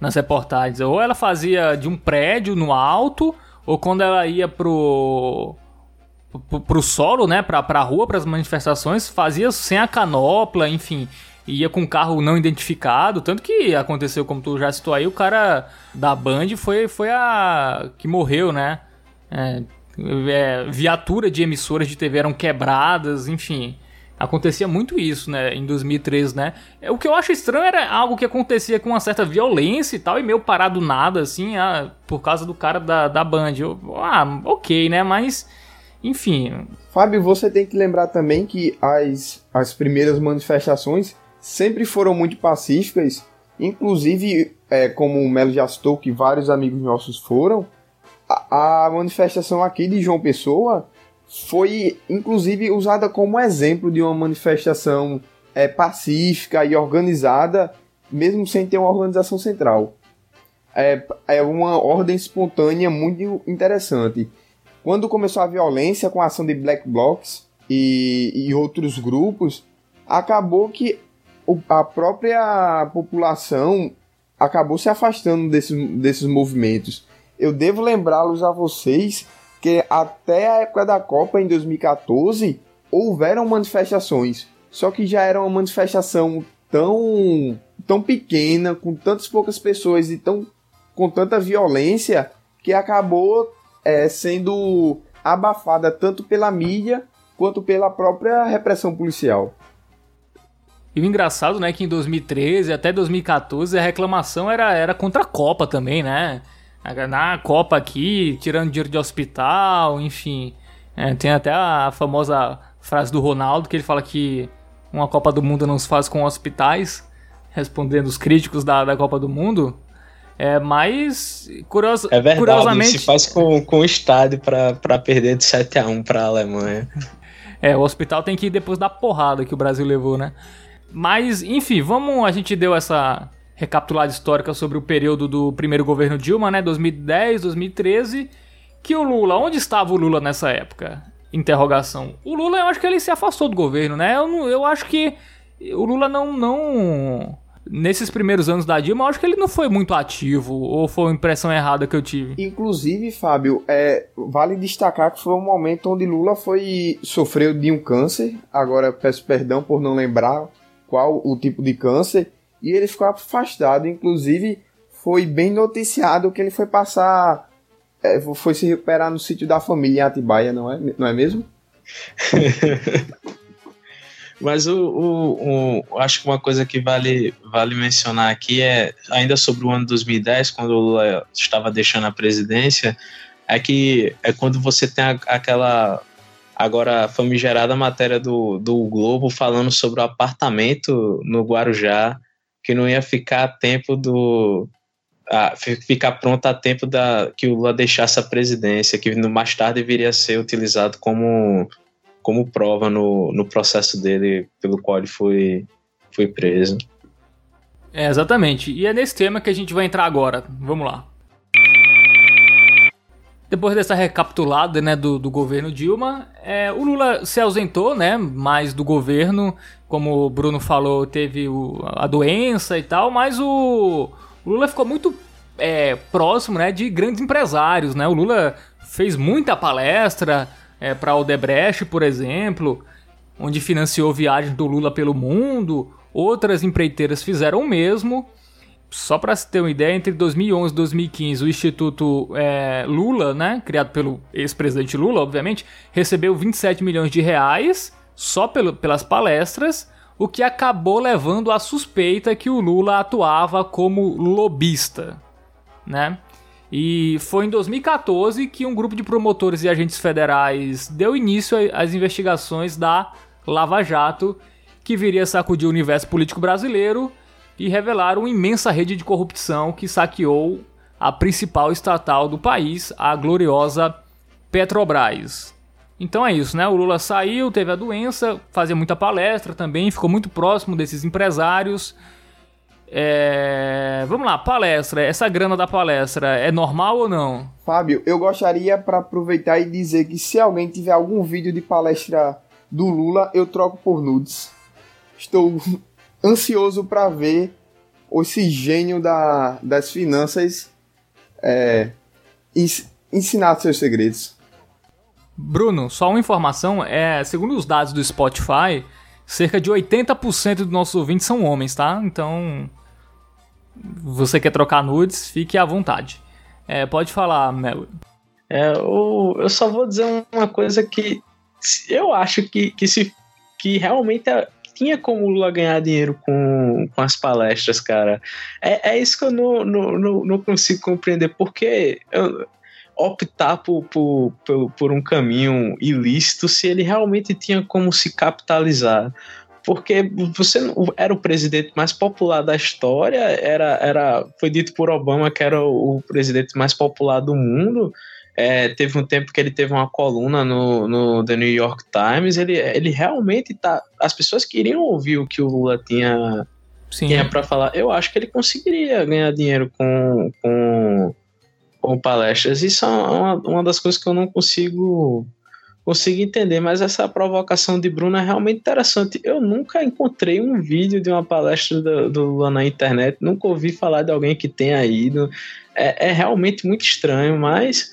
nas reportagens. Ou ela fazia de um prédio no alto, ou quando ela ia pro pro, pro solo, né, pra, pra rua, pras manifestações, fazia sem a canopla, enfim, ia com carro não identificado, tanto que aconteceu, como tu já citou aí, o cara da Band foi, foi a que morreu, né, é, é, viatura de emissoras de TV eram quebradas, enfim... Acontecia muito isso, né, em 2013, né? O que eu acho estranho era algo que acontecia com uma certa violência e tal, e meio parado nada, assim, ah, por causa do cara da, da Band. Eu, ah, ok, né? Mas enfim. Fábio, você tem que lembrar também que as, as primeiras manifestações sempre foram muito pacíficas, inclusive, é, como o Melo já citou, que vários amigos nossos foram, a, a manifestação aqui de João Pessoa foi, inclusive, usada como exemplo de uma manifestação é, pacífica e organizada, mesmo sem ter uma organização central. É, é uma ordem espontânea muito interessante. Quando começou a violência com a ação de Black Blocs e, e outros grupos, acabou que a própria população acabou se afastando desses, desses movimentos. Eu devo lembrá-los a vocês que até a época da Copa, em 2014, houveram manifestações. Só que já era uma manifestação tão, tão pequena, com tantas poucas pessoas e tão, com tanta violência, que acabou é, sendo abafada tanto pela mídia quanto pela própria repressão policial. E o engraçado, né, que em 2013 até 2014 a reclamação era, era contra a Copa também, né? Na Copa aqui, tirando dinheiro de hospital, enfim. É, tem até a famosa frase do Ronaldo que ele fala que uma Copa do Mundo não se faz com hospitais, respondendo os críticos da, da Copa do Mundo. É, mas, curioso, é verdade, curiosamente... se faz com, com o estádio para perder de 7 a 1 para a Alemanha. É, o hospital tem que ir depois da porrada que o Brasil levou, né? Mas, enfim, vamos... A gente deu essa recapitulada histórica sobre o período do primeiro governo Dilma, né? 2010, 2013. Que o Lula... Onde estava o Lula nessa época? Interrogação. O Lula, eu acho que ele se afastou do governo, né? Eu, eu acho que o Lula não... não nesses primeiros anos da Dilma, eu acho que ele não foi muito ativo, ou foi uma impressão errada que eu tive. Inclusive, Fábio, é, vale destacar que foi um momento onde Lula foi sofreu de um câncer, agora peço perdão por não lembrar qual o tipo de câncer, e ele ficou afastado, inclusive foi bem noticiado que ele foi passar, é, foi se recuperar no sítio da família em Atibaia, não é, não é mesmo? Mas o, o, o, acho que uma coisa que vale, vale mencionar aqui é, ainda sobre o ano 2010, quando o Lula estava deixando a presidência, é que é quando você tem a, aquela agora famigerada matéria do, do Globo falando sobre o apartamento no Guarujá, que não ia ficar a tempo do. A, ficar pronto a tempo da que o Lula deixasse a presidência, que mais tarde viria a ser utilizado como como prova no, no processo dele pelo qual ele foi, foi preso. É, exatamente. E é nesse tema que a gente vai entrar agora. Vamos lá. Depois dessa recapitulada né, do, do governo Dilma, é, o Lula se ausentou né, mais do governo. Como o Bruno falou, teve o, a doença e tal, mas o, o Lula ficou muito é, próximo né, de grandes empresários. Né? O Lula fez muita palestra, é, para Odebrecht, por exemplo, onde financiou viagens do Lula pelo mundo. Outras empreiteiras fizeram o mesmo. Só para se ter uma ideia, entre 2011 e 2015, o Instituto é, Lula, né, criado pelo ex-presidente Lula, obviamente, recebeu 27 milhões de reais só pelo, pelas palestras, o que acabou levando à suspeita que o Lula atuava como lobista, né? E foi em 2014 que um grupo de promotores e agentes federais deu início às investigações da Lava Jato, que viria a sacudir o universo político brasileiro e revelar uma imensa rede de corrupção que saqueou a principal estatal do país, a gloriosa Petrobras. Então é isso, né? O Lula saiu, teve a doença, fazia muita palestra também, ficou muito próximo desses empresários é... Vamos lá, palestra. Essa grana da palestra é normal ou não? Fábio, eu gostaria para aproveitar e dizer que se alguém tiver algum vídeo de palestra do Lula, eu troco por nudes. Estou ansioso para ver esse gênio da, das finanças é, ensinar seus segredos. Bruno, só uma informação, é, segundo os dados do Spotify, cerca de 80% dos nossos ouvintes são homens, tá? Então, você quer trocar nudes, fique à vontade. É, pode falar, Melo. É, eu, eu só vou dizer uma coisa que eu acho que, que, se, que realmente é, tinha como o Lula ganhar dinheiro com, com as palestras, cara. É, é isso que eu não, não, não, não consigo compreender. Porque optar por, por, por, por um caminho ilícito se ele realmente tinha como se capitalizar porque você era o presidente mais popular da história, era, era foi dito por Obama que era o presidente mais popular do mundo. É, teve um tempo que ele teve uma coluna no, no The New York Times. Ele, ele realmente tá. As pessoas queriam ouvir o que o Lula tinha, tinha para falar. Eu acho que ele conseguiria ganhar dinheiro com, com, com palestras. Isso é uma, uma das coisas que eu não consigo consigo entender, mas essa provocação de Bruno é realmente interessante. Eu nunca encontrei um vídeo de uma palestra do, do Lula na internet, nunca ouvi falar de alguém que tenha ido. É, é realmente muito estranho, mas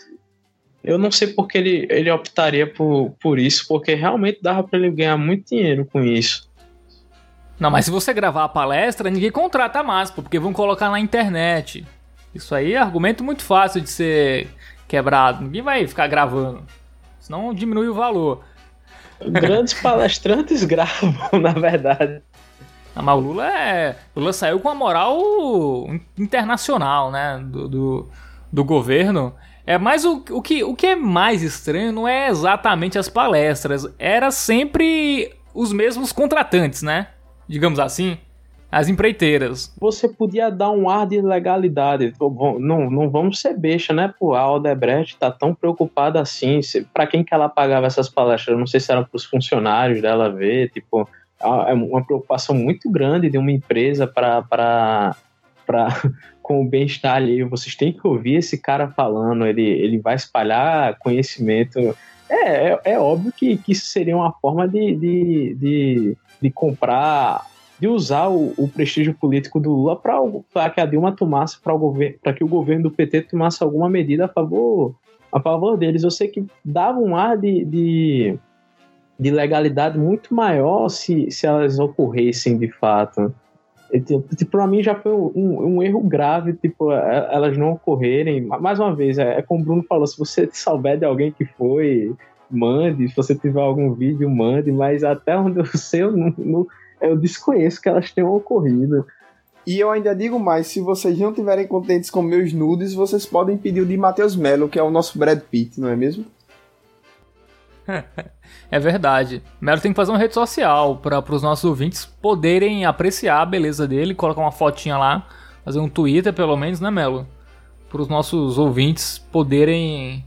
eu não sei porque ele, ele optaria por, por isso, porque realmente dava para ele ganhar muito dinheiro com isso. Não, mas se você gravar a palestra, ninguém contrata mais, porque vão colocar na internet. Isso aí é argumento muito fácil de ser quebrado. Ninguém vai ficar gravando senão diminui o valor. Grandes palestrantes gravam, na verdade. Ah, mas o Lula é. O Lula saiu com a moral internacional, né? Do, do, do governo. É mais o, o, que, o que é mais estranho não é exatamente as palestras. Era sempre os mesmos contratantes, né? Digamos assim as empreiteiras. Você podia dar um ar de legalidade. Não, não vamos ser besta, né? Pô, a Odebrecht tá tão preocupada assim. Para quem que ela pagava essas palestras? Não sei se eram para os funcionários dela ver. Tipo, é uma preocupação muito grande de uma empresa para com o bem-estar alheio. Vocês têm que ouvir esse cara falando. Ele, ele vai espalhar conhecimento. É, é, é óbvio que, que isso seria uma forma de, de, de, de comprar de usar o, o prestígio político do Lula para que a Dilma tomasse, para que o governo do PT tomasse alguma medida a favor, a favor deles. Eu sei que dava um ar de, de, de legalidade muito maior se, se elas ocorressem de fato. Tipo, para mim já foi um, um, erro grave, tipo, é, elas não ocorrerem. Mais uma vez, é, é como o Bruno falou, se você souber de alguém que foi, mande. Se você tiver algum vídeo, mande. Mas até onde eu sei, eu não, não eu desconheço que elas tenham ocorrido. E eu ainda digo mais, se vocês não estiverem contentes com meus nudes, vocês podem pedir o de Matheus Melo, que é o nosso Brad Pitt, não é mesmo? é verdade. Melo tem que fazer uma rede social para os nossos ouvintes poderem apreciar a beleza dele, colocar uma fotinha lá, fazer um Twitter pelo menos, né, Melo? Para os nossos ouvintes poderem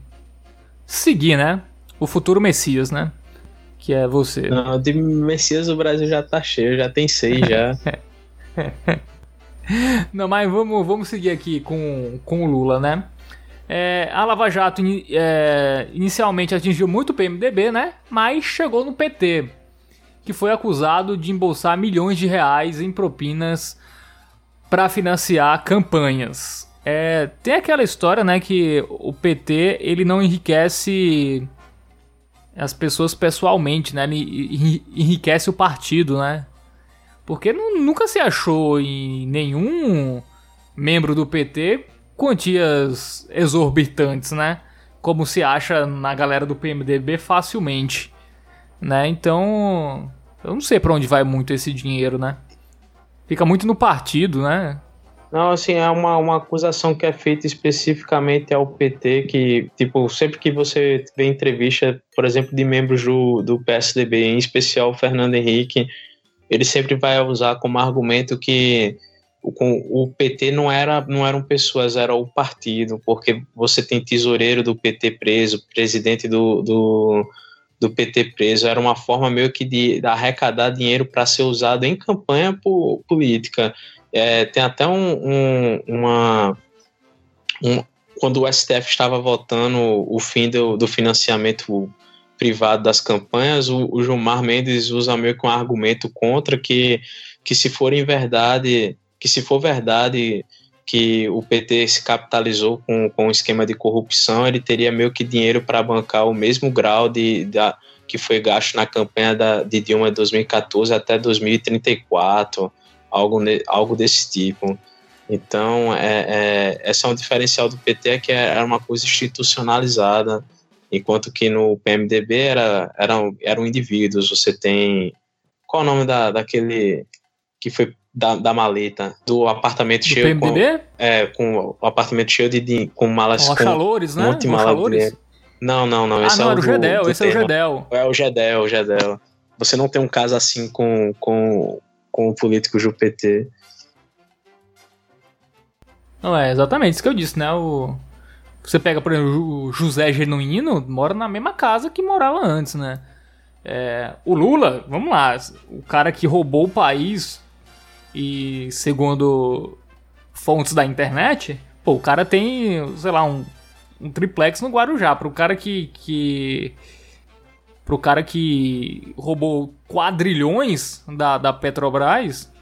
seguir, né? O futuro Messias, né? que é você. Não, de Messias o Brasil já tá cheio, já tem seis já. Não, mas vamos, vamos seguir aqui com, com o Lula, né? É, a Lava Jato é, inicialmente atingiu muito o PMDB, né? Mas chegou no PT, que foi acusado de embolsar milhões de reais em propinas para financiar campanhas. É, tem aquela história, né, que o PT ele não enriquece as pessoas pessoalmente, né? Enriquece o partido, né? Porque nunca se achou em nenhum membro do PT quantias exorbitantes, né? Como se acha na galera do PMDB facilmente, né? Então, eu não sei para onde vai muito esse dinheiro, né? Fica muito no partido, né? Não, assim, é uma, uma acusação que é feita especificamente ao PT, que, tipo, sempre que você vê entrevista, por exemplo, de membros do, do PSDB, em especial o Fernando Henrique, ele sempre vai usar como argumento que o, PT não, era, não eram pessoas, era o partido, porque você tem tesoureiro do PT preso, presidente do, do, do PT preso, era uma forma meio que de, arrecadar dinheiro para ser usado em campanha política. É, tem até um, um uma. Um, quando o STF estava votando o fim do, do financiamento privado das campanhas, o, o Gilmar Mendes usa meio que um argumento contra que, que se forem verdade, que se for verdade que o PT se capitalizou com, com um esquema de corrupção, ele teria meio que dinheiro para bancar o mesmo grau de, que foi gasto na campanha da, de Dilma de 2014 até 2034, algo, algo desse tipo. Então, é, é, esse é um diferencial do PT, é que era uma coisa institucionalizada, enquanto que no PMDB era, eram, eram indivíduos. Você tem. Qual o nome da, daquele que foi da, da maleta? Do apartamento do cheio. PMDB? Com, é, com o apartamento cheio de. com malas. Com calores, né? Um mala Não, não, não. Ah, esse não, é era o Gedel, esse tema. é o Gedel. É o Gedel, o Gedel. Você não tem um caso assim com, com, com o político do PT. Não, é exatamente isso que eu disse, né? O, você pega, por exemplo, o José Genuíno, mora na mesma casa que morava antes, né? É, o Lula, vamos lá, o cara que roubou o país e, segundo fontes da internet, pô, o cara tem, sei lá, um, um triplex no Guarujá. Pro cara que, que. Pro cara que roubou quadrilhões da, da Petrobras,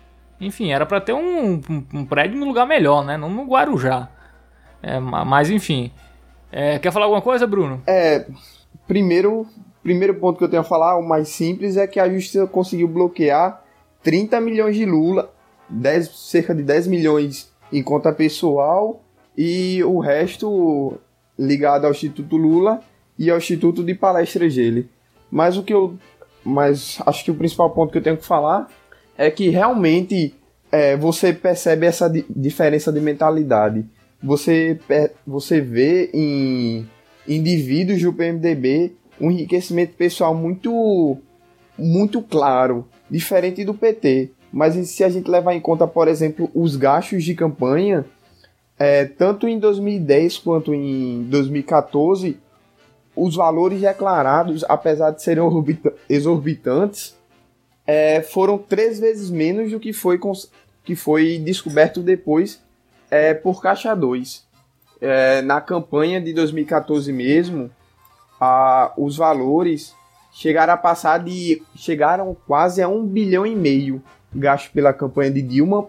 enfim, era para ter um, um, um prédio no lugar melhor, né? Não no Guarujá. É, mas enfim. É, quer falar alguma coisa, Bruno? É. Primeiro, primeiro ponto que eu tenho a falar, o mais simples, é que a justiça conseguiu bloquear 30 milhões de Lula, 10, cerca de 10 milhões em conta pessoal e o resto ligado ao Instituto Lula e ao Instituto de Palestras dele. Mas o que eu. Mas acho que o principal ponto que eu tenho que falar é que realmente é, você percebe essa di diferença de mentalidade você, você vê em indivíduos do PMDB um enriquecimento pessoal muito, muito claro, diferente do PT. Mas se a gente levar em conta, por exemplo, os gastos de campanha, é, tanto em 2010 quanto em 2014, os valores declarados, apesar de serem exorbitantes, é, foram três vezes menos do que foi, que foi descoberto depois é por Caixa 2. É, na campanha de 2014 mesmo, a, os valores chegaram a passar de. chegaram quase a um bilhão e meio gasto pela campanha de Dilma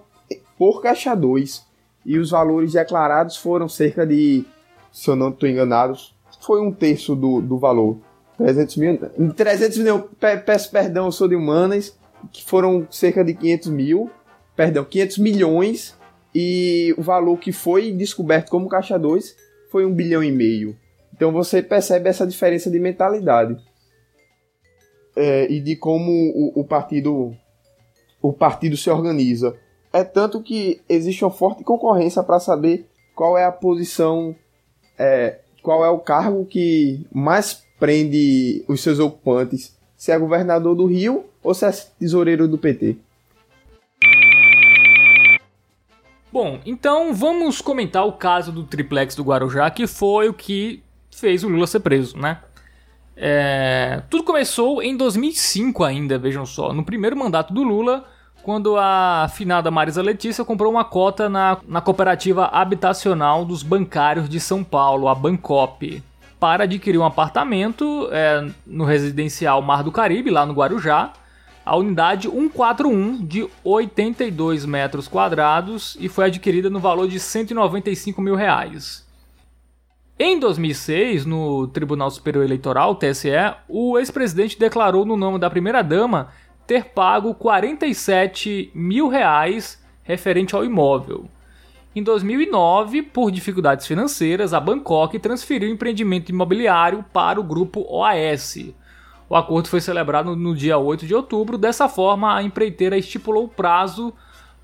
por Caixa 2. E os valores declarados foram cerca de, se eu não estou enganado, foi um terço do, do valor. 300 mil. 300 mil, peço perdão, eu sou de humanas, que foram cerca de 500 mil, perdão, 500 milhões e o valor que foi descoberto como caixa 2 foi um bilhão e meio. Então você percebe essa diferença de mentalidade é, e de como o, o, partido o partido se organiza. É tanto que existe uma forte concorrência para saber qual é a posição, é, qual é o cargo que mais prende os seus ocupantes, se é governador do Rio ou se é tesoureiro do PT. Bom, então vamos comentar o caso do triplex do Guarujá, que foi o que fez o Lula ser preso, né? É... Tudo começou em 2005 ainda, vejam só, no primeiro mandato do Lula, quando a finada Marisa Letícia comprou uma cota na, na cooperativa habitacional dos bancários de São Paulo, a Bancop, para adquirir um apartamento é, no residencial Mar do Caribe, lá no Guarujá, a unidade 141 de 82 metros quadrados e foi adquirida no valor de 195 mil reais. Em 2006, no Tribunal Superior Eleitoral, TSE, o ex-presidente declarou no nome da primeira-dama ter pago 47 mil reais referente ao imóvel. Em 2009, por dificuldades financeiras, a Bangkok transferiu o empreendimento imobiliário para o grupo OAS. O acordo foi celebrado no dia 8 de outubro, dessa forma, a empreiteira estipulou o prazo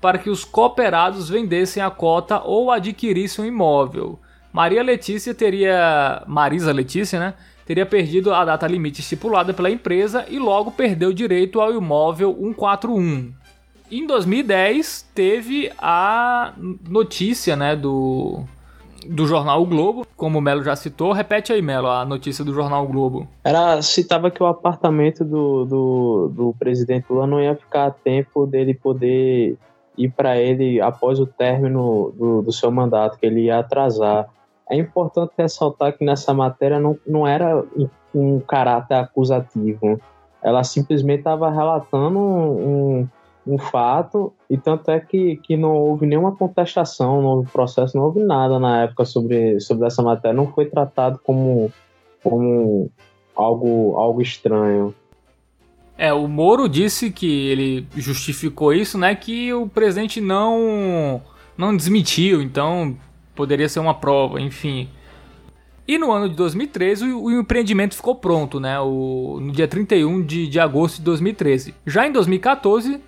para que os cooperados vendessem a cota ou adquirissem o imóvel. Maria Letícia teria. Marisa Letícia, né? Teria perdido a data limite estipulada pela empresa e logo perdeu o direito ao imóvel 141. Em 2010 teve a notícia, né, do do jornal o Globo, como o Melo já citou. Repete aí, Melo, a notícia do jornal o Globo. Era, citava que o apartamento do, do, do presidente Lula não ia ficar a tempo dele poder ir para ele após o término do, do seu mandato, que ele ia atrasar. É importante ressaltar que nessa matéria não, não era um caráter acusativo. Ela simplesmente estava relatando um, um, fato, e tanto é que, que não houve nenhuma contestação, não houve processo, não houve nada na época sobre, sobre essa matéria. Não foi tratado como, como algo, algo estranho. É, o Moro disse que ele justificou isso, né? Que o presidente não não desmentiu, então poderia ser uma prova, enfim. E no ano de 2013 o, o empreendimento ficou pronto, né? O, no dia 31 de, de agosto de 2013. Já em 2014,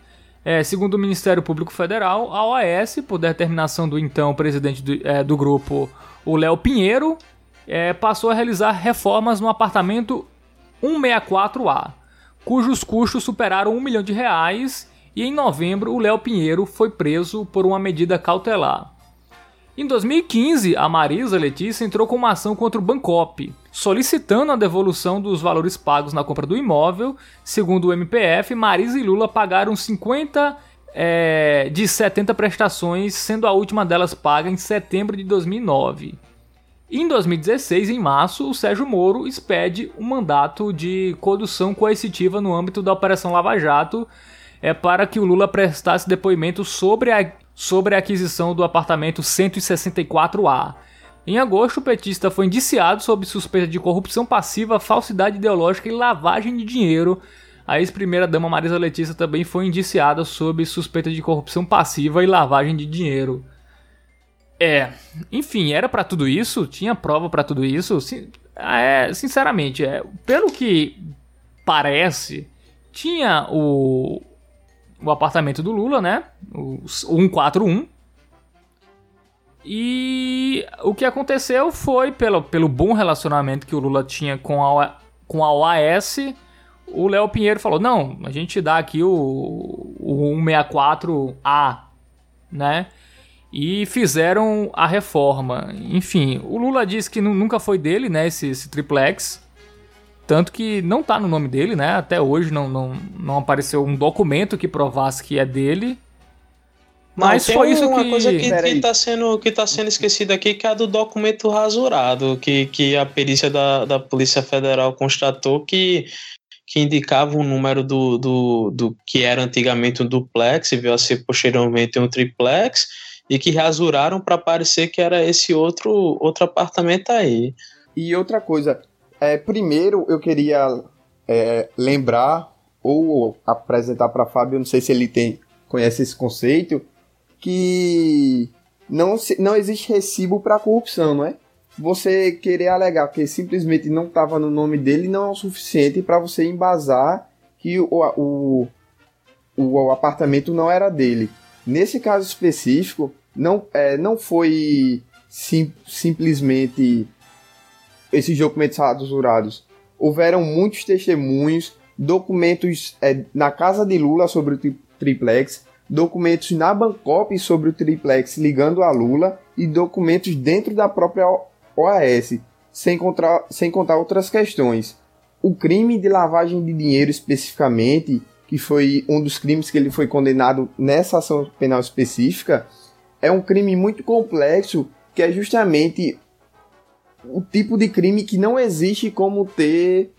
é, segundo o Ministério Público Federal, a OAS, por determinação do então presidente do, é, do grupo, o Léo Pinheiro, é, passou a realizar reformas no apartamento 164A, cujos custos superaram um milhão de reais. E em novembro, o Léo Pinheiro foi preso por uma medida cautelar. Em 2015, a Marisa Letícia entrou com uma ação contra o Bancop, solicitando a devolução dos valores pagos na compra do imóvel. Segundo o MPF, Marisa e Lula pagaram 50 é, de 70 prestações, sendo a última delas paga em setembro de 2009. Em 2016, em março, o Sérgio Moro expede um mandato de condução coercitiva no âmbito da Operação Lava Jato é, para que o Lula prestasse depoimento sobre a sobre a aquisição do apartamento 164A. Em agosto, o petista foi indiciado sob suspeita de corrupção passiva, falsidade ideológica e lavagem de dinheiro. A ex-primeira-dama Marisa Letícia também foi indiciada sob suspeita de corrupção passiva e lavagem de dinheiro. É, enfim, era para tudo isso? Tinha prova para tudo isso? É, sinceramente, é, pelo que parece, tinha o, o apartamento do Lula, né? O 141. E o que aconteceu foi, pelo, pelo bom relacionamento que o Lula tinha com a, com a OAS, o Léo Pinheiro falou: não, a gente dá aqui o, o 164A, né? E fizeram a reforma. Enfim, o Lula disse que nunca foi dele, né? Esse, esse triplex. Tanto que não tá no nome dele, né? Até hoje não, não, não apareceu um documento que provasse que é dele. Mas não, foi isso uma que... coisa que, que tá sendo, que tá sendo esquecida aqui, que é a do documento rasurado, que, que a perícia da, da Polícia Federal constatou que, que indicava o um número do, do, do que era antigamente um duplex e veio a ser posteriormente um triplex, e que rasuraram para parecer que era esse outro, outro apartamento aí. E outra coisa, é, primeiro, eu queria é, lembrar ou apresentar para Fábio, não sei se ele tem conhece esse conceito, que não, não existe recibo para corrupção, não é? Você querer alegar que simplesmente não estava no nome dele não é o suficiente para você embasar que o, o, o, apartamento não era dele. Nesse caso específico, não, é, não foi sim, simplesmente esses documentos rasurados. Houveram muitos testemunhos, documentos é, na casa de Lula sobre o triplex, documentos na Bancop sobre o triplex ligando a Lula e documentos dentro da própria OAS, sem, contra, sem contar outras questões. O crime de lavagem de dinheiro especificamente, que foi um dos crimes que ele foi condenado nessa ação penal específica, é um crime muito complexo que é justamente o tipo de crime que não existe como ter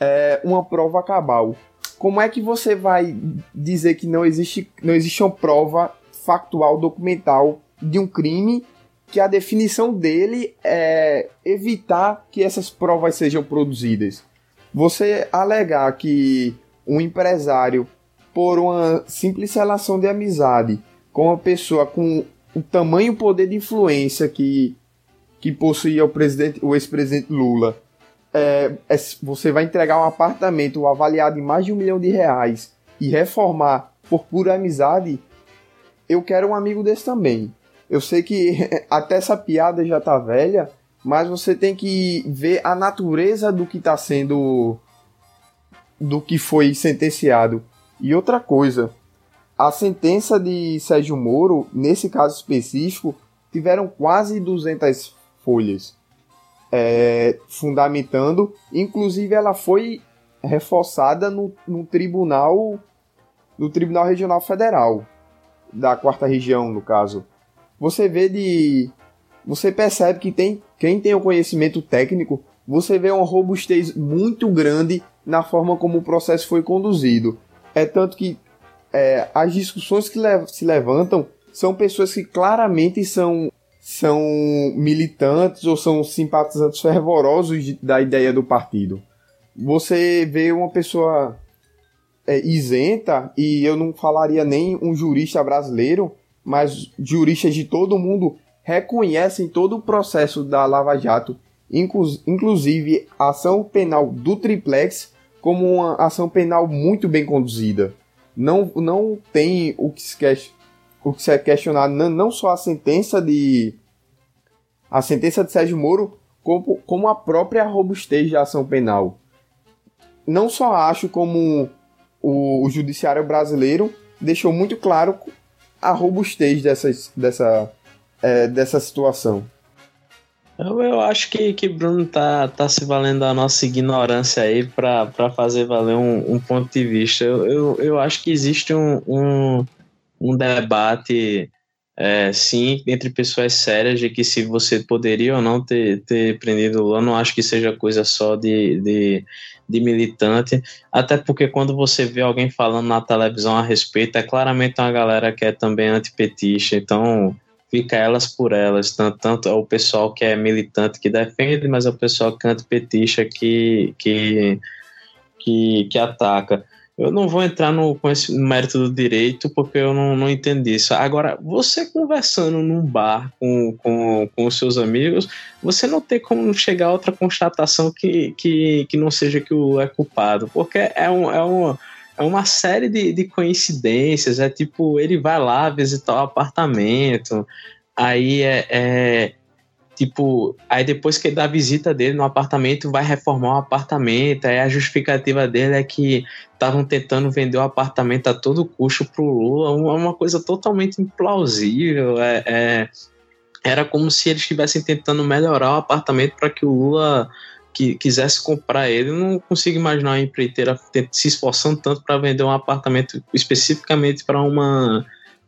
é, uma prova cabal. Como é que você vai dizer que não existe, não existe uma prova factual, documental de um crime que a definição dele é evitar que essas provas sejam produzidas. Você alegar que um empresário, por uma simples relação de amizade com uma pessoa com o tamanho poder de influência que, que possuía o, presidente, o ex-presidente Lula, é, é, você vai entregar um apartamento avaliado em mais de um milhão de reais e reformar por pura amizade, eu quero um amigo desse também. Eu sei que até essa piada já tá velha, mas você tem que ver a natureza do que está sendo. do que foi sentenciado. E outra coisa, a sentença de Sérgio Moro, nesse caso específico, tiveram quase 200 folhas é, fundamentando. Inclusive, ela foi reforçada no, no tribunal no Tribunal Regional Federal da quarta região, no caso. Você vê de você percebe que tem quem tem o conhecimento técnico, você vê uma robustez muito grande na forma como o processo foi conduzido. É tanto que é, as discussões que le se levantam são pessoas que claramente são são militantes ou são simpatizantes fervorosos da ideia do partido. Você vê uma pessoa é, isenta, e eu não falaria nem um jurista brasileiro, mas juristas de todo mundo reconhecem todo o processo da Lava Jato, inclusive a ação penal do Triplex, como uma ação penal muito bem conduzida. Não, não tem o que se, quer, o que se é questionado, não, não só a sentença de a sentença de Sérgio Moro, como, como a própria robustez da ação penal. Não só acho como o, o judiciário brasileiro deixou muito claro a robustez dessas, dessa, é, dessa situação. Eu, eu acho que, que Bruno tá, tá se valendo da nossa ignorância aí para fazer valer um, um, ponto de vista. Eu, eu, eu acho que existe um, um, um debate, é, sim, entre pessoas sérias de que se você poderia ou não ter, ter prendido Lula, não acho que seja coisa só de, de de militante, até porque quando você vê alguém falando na televisão a respeito, é claramente uma galera que é também antipetista, então fica elas por elas, tanto, tanto é o pessoal que é militante que defende, mas é o pessoal que é antipetista que, que, que, que ataca. Eu não vou entrar no, no mérito do direito porque eu não, não entendi isso. Agora, você conversando num bar com, com, com os seus amigos, você não tem como chegar a outra constatação que, que, que não seja que o é culpado, porque é, um, é, um, é uma série de, de coincidências. É tipo, ele vai lá visitar o apartamento, aí é, é Tipo, aí depois que ele dá a visita dele no apartamento, vai reformar o apartamento. Aí a justificativa dele é que estavam tentando vender o apartamento a todo custo pro Lula. Uma, uma coisa totalmente implausível. É, é, era como se eles estivessem tentando melhorar o apartamento para que o Lula que quisesse comprar ele. Eu não consigo imaginar uma empreiteira se esforçando tanto para vender um apartamento especificamente para uma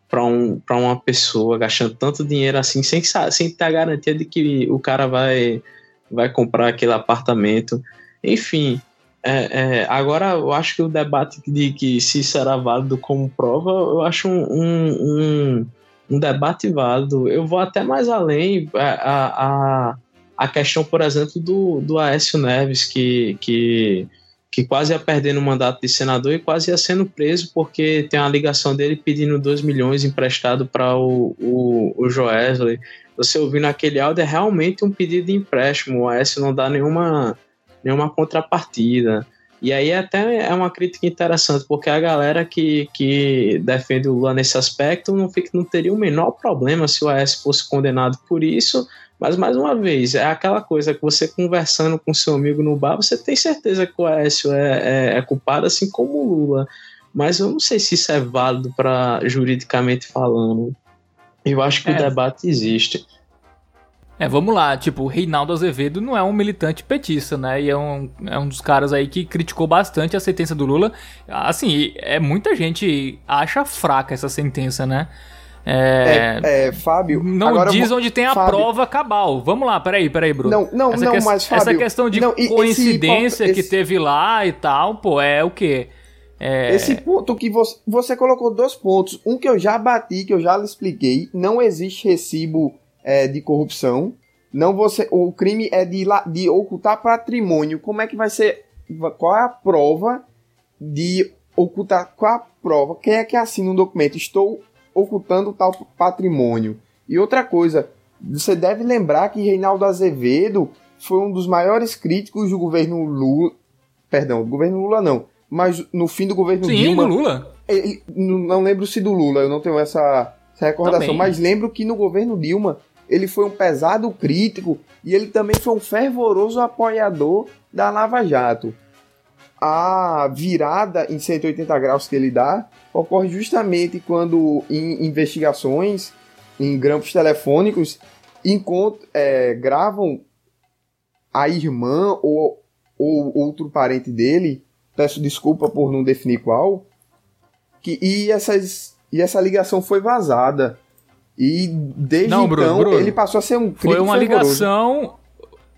para um, uma pessoa gastando tanto dinheiro assim, sem, sem ter a garantia de que o cara vai, vai comprar aquele apartamento. Enfim, é, é, agora eu acho que o debate de que se será válido como prova, eu acho um, um, um, um debate válido. Eu vou até mais além. É, a, a, a questão, por exemplo, do, do Aécio Neves, que, que que quase ia perdendo o mandato de senador e quase ia sendo preso porque tem uma ligação dele pedindo 2 milhões emprestado para o, o, o Joesley. Você ouvindo aquele áudio é realmente um pedido de empréstimo, o Aécio não dá nenhuma, nenhuma contrapartida. E aí até é uma crítica interessante, porque a galera que, que defende o Lula nesse aspecto não, fica, não teria o menor problema se o Aécio fosse condenado por isso, mas, mais uma vez, é aquela coisa que você conversando com seu amigo no bar, você tem certeza que o Aécio é, é, é culpado, assim como o Lula. Mas eu não sei se isso é válido para juridicamente falando. Eu acho que é. o debate existe. É, vamos lá, tipo, o Reinaldo Azevedo não é um militante petista, né? E é um, é um dos caras aí que criticou bastante a sentença do Lula. Assim, é muita gente acha fraca essa sentença, né? É, é, é, Fábio. Não diz onde tem a Fábio, prova cabal. Vamos lá, peraí, peraí, Bruno. Não, não, essa não, que, mas Fábio. Essa questão de não, coincidência esse, que teve lá e tal, pô, é o quê? É... Esse ponto que você, você colocou dois pontos. Um que eu já bati, que eu já lhe expliquei. Não existe recibo é, de corrupção. Não você, o crime é de, de ocultar patrimônio. Como é que vai ser? Qual é a prova de ocultar? Qual a prova? Quem é que assina um documento? Estou ocultando tal patrimônio. E outra coisa, você deve lembrar que Reinaldo Azevedo foi um dos maiores críticos do governo Lula. Perdão, do governo Lula não. Mas no fim do governo Sim, Dilma. Sim, do Lula. Ele, não lembro se do Lula, eu não tenho essa, essa recordação. Também. Mas lembro que no governo Dilma ele foi um pesado crítico e ele também foi um fervoroso apoiador da Lava Jato. A virada em 180 graus que ele dá ocorre justamente quando em investigações, em grampos telefônicos, é, gravam a irmã ou, ou outro parente dele, peço desculpa por não definir qual, que, e, essas, e essa ligação foi vazada. E desde não, Bruno, então Bruno, ele passou a ser um Foi uma fervoroso. ligação.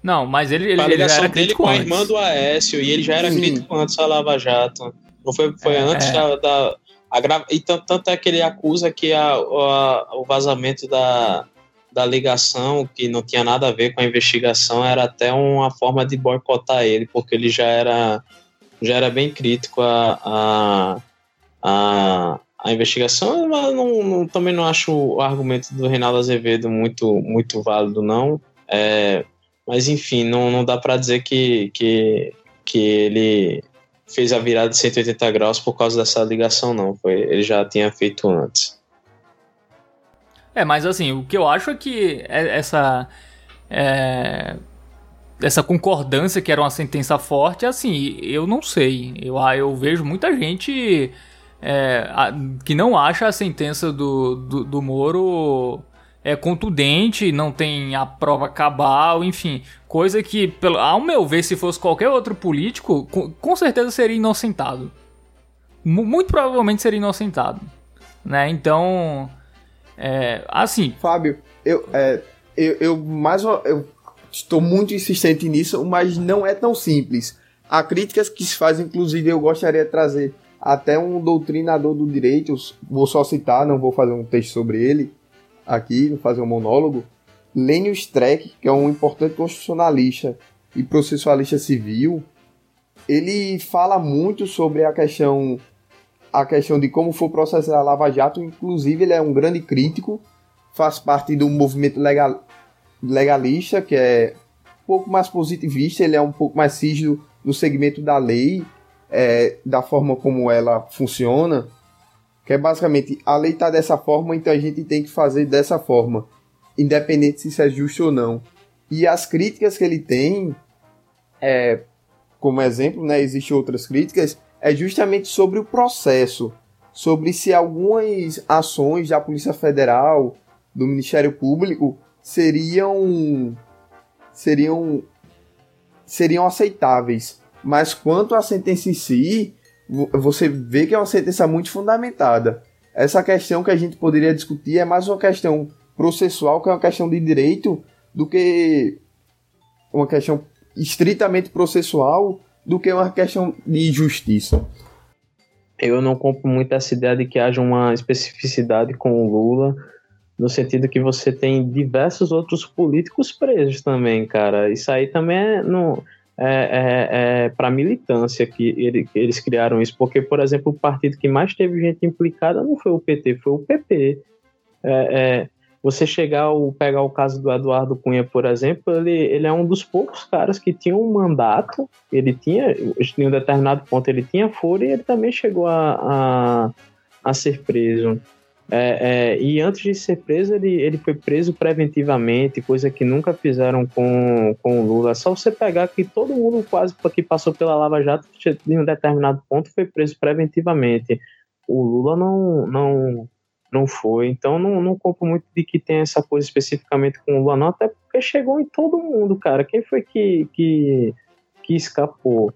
Não, mas ele, ele, ele já era dele com a irmã do Aécio e ele já era Sim. crítico antes da Lava Jato. Não foi, foi é, antes é. da, da a gra... E tanto, é que ele acusa que a, a, o vazamento da, da ligação, que não tinha nada a ver com a investigação, era até uma forma de boicotar ele, porque ele já era, já era bem crítico a, a, a, a investigação, mas não, não, também não acho o argumento do Reinaldo Azevedo muito, muito válido, não. É, mas enfim, não, não dá para dizer que, que, que ele fez a virada de 180 graus por causa dessa ligação, não. Foi, ele já tinha feito antes. É, mas assim, o que eu acho é que é essa. É, essa concordância que era uma sentença forte, assim, eu não sei. Eu, eu vejo muita gente é, a, que não acha a sentença do, do, do Moro é contundente, não tem a prova cabal, enfim, coisa que, pelo, ao meu ver, se fosse qualquer outro político, com, com certeza seria inocentado. M muito provavelmente seria inocentado, né? Então, é, assim. Fábio, eu, é, eu, eu mais eu estou muito insistente nisso, mas não é tão simples. Há críticas que se fazem, inclusive, eu gostaria de trazer até um doutrinador do direito, vou só citar, não vou fazer um texto sobre ele aqui, fazer um monólogo. Lênio Streck, que é um importante constitucionalista e processualista civil, ele fala muito sobre a questão a questão de como foi processar a Lava Jato, inclusive ele é um grande crítico, faz parte do movimento legal, legalista, que é um pouco mais positivista, ele é um pouco mais rígido no segmento da lei, é, da forma como ela funciona, que é basicamente a lei está dessa forma, então a gente tem que fazer dessa forma, independente se isso é justo ou não. E as críticas que ele tem, é, como exemplo, né, existem outras críticas, é justamente sobre o processo, sobre se algumas ações da Polícia Federal, do Ministério Público, seriam seriam seriam aceitáveis. Mas quanto à sentença em si, você vê que é uma sentença muito fundamentada. Essa questão que a gente poderia discutir é mais uma questão processual, que é uma questão de direito, do que uma questão estritamente processual do que uma questão de justiça. Eu não compro muito essa ideia de que haja uma especificidade com o Lula, no sentido que você tem diversos outros políticos presos também, cara. Isso aí também é, é, é, é para militância que, ele, que, eles criaram isso, porque, por exemplo, o partido que mais teve gente implicada não foi o PT, foi o PP. É, é você chegar ou pegar o caso do Eduardo Cunha, por exemplo, ele, ele é um dos poucos caras que tinha um mandato, ele tinha, em um determinado ponto ele tinha foro e ele também chegou a, a, a ser preso. É, é, e antes de ser preso, ele, ele foi preso preventivamente, coisa que nunca fizeram com, com o Lula. Só você pegar que todo mundo quase que passou pela Lava Jato, em um determinado ponto, foi preso preventivamente. O Lula não, não, não foi. Então não, não compro muito de que tem essa coisa especificamente com o Lula, não, até porque chegou em todo mundo, cara. Quem foi que, que, que escapou?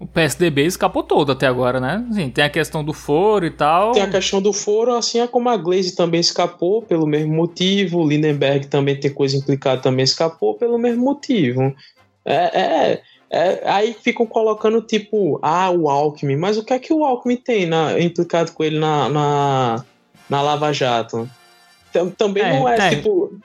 O PSDB escapou todo até agora, né? Assim, tem a questão do foro e tal. Tem a questão do foro, assim é como a Glaze também escapou pelo mesmo motivo. O Lindenberg também tem coisa implicada, também escapou pelo mesmo motivo. É, é, é, aí ficam colocando tipo, ah, o Alckmin, mas o que é que o Alckmin tem na, implicado com ele na, na, na Lava Jato? também é, não é, é, tipo.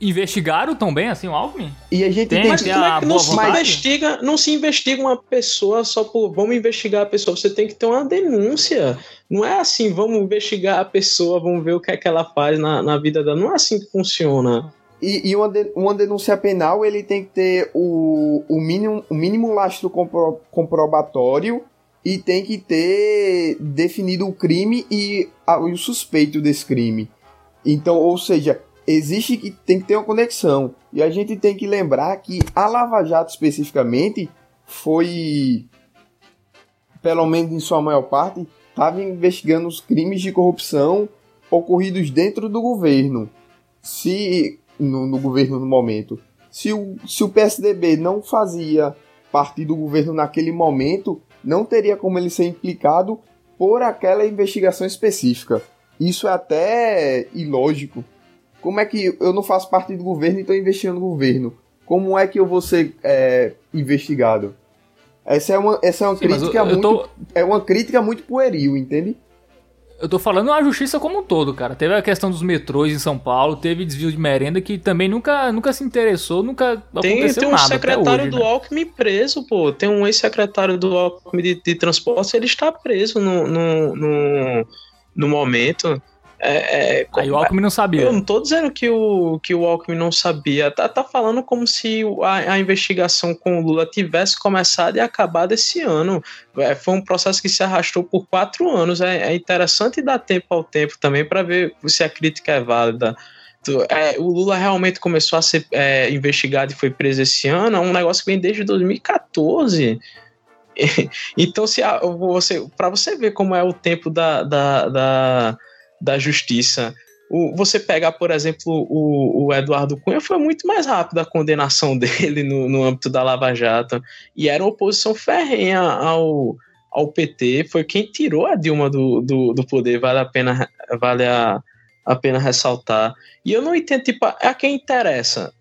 Investigaram tão bem assim o Alckmin? E a gente tem, tem que. Mas não se, investiga, não se investiga uma pessoa só por. Vamos investigar a pessoa. Você tem que ter uma denúncia. Não é assim, vamos investigar a pessoa, vamos ver o que é que ela faz na, na vida dela. Não é assim que funciona. E, e uma, de, uma denúncia penal ele tem que ter o, o, mínimo, o mínimo lastro compro, comprobatório e tem que ter definido o crime e a, o suspeito desse crime. Então, ou seja, existe que tem que ter uma conexão. E a gente tem que lembrar que a Lava Jato especificamente foi, pelo menos em sua maior parte, estava investigando os crimes de corrupção ocorridos dentro do governo. Se no, no governo no momento. Se o, se o PSDB não fazia parte do governo naquele momento, não teria como ele ser implicado por aquela investigação específica. Isso é até ilógico. Como é que eu não faço parte do governo e estou investigando no governo? Como é que eu vou ser é, investigado? Essa é uma, essa é uma Sim, crítica eu, eu muito. Tô... É uma crítica muito pueril, entende? Eu tô falando a justiça como um todo, cara. Teve a questão dos metrôs em São Paulo, teve desvio de merenda que também nunca, nunca se interessou, nunca tem, aconteceu tem um nada secretário hoje, do né? Alckmin preso, pô. Tem um ex-secretário do Alckmin de, de transporte, ele está preso no, no, no, no momento. É, é, Aí o Alckmin não sabia. Eu não tô dizendo que o, que o Alckmin não sabia. Tá, tá falando como se a, a investigação com o Lula tivesse começado e acabado esse ano. É, foi um processo que se arrastou por quatro anos. É, é interessante dar tempo ao tempo também para ver se a crítica é válida. É, o Lula realmente começou a ser é, investigado e foi preso esse ano. É um negócio que vem desde 2014. então, se você, para você ver como é o tempo da, da, da da justiça. O, você pegar, por exemplo, o, o, Eduardo Cunha, foi muito mais rápido a condenação dele no, no âmbito da Lava Jato. E era uma oposição ferrenha ao, ao PT. Foi quem tirou a Dilma do, do, do poder, vale a pena, vale a, a pena ressaltar. E eu não entendo, tipo, a quem interessa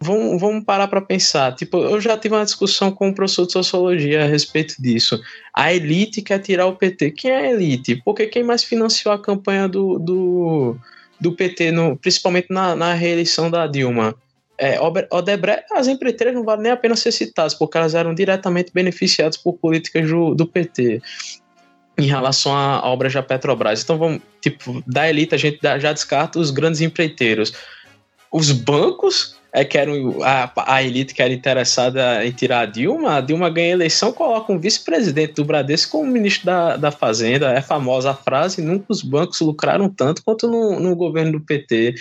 vamos, vamos parar para pensar. Tipo, eu já tive uma discussão com um professor de sociologia a respeito disso. A elite quer tirar o PT. Quem é a elite? Porque quem mais financiou a campanha do, do, do PT, no, principalmente na, na reeleição da Dilma? É, Odebrecht, as empreiteiras não vale nem a pena ser citadas, porque elas eram diretamente beneficiadas por políticas do, do PT em relação a obras da Petrobras. Então, vamos, tipo, da elite a gente já descarta os grandes empreiteiros. Os bancos é que era a, a elite que era interessada em tirar a Dilma, a Dilma ganha a eleição, coloca um vice-presidente do Bradesco como ministro da, da Fazenda. É famosa a frase: nunca os bancos lucraram tanto quanto no, no governo do PT.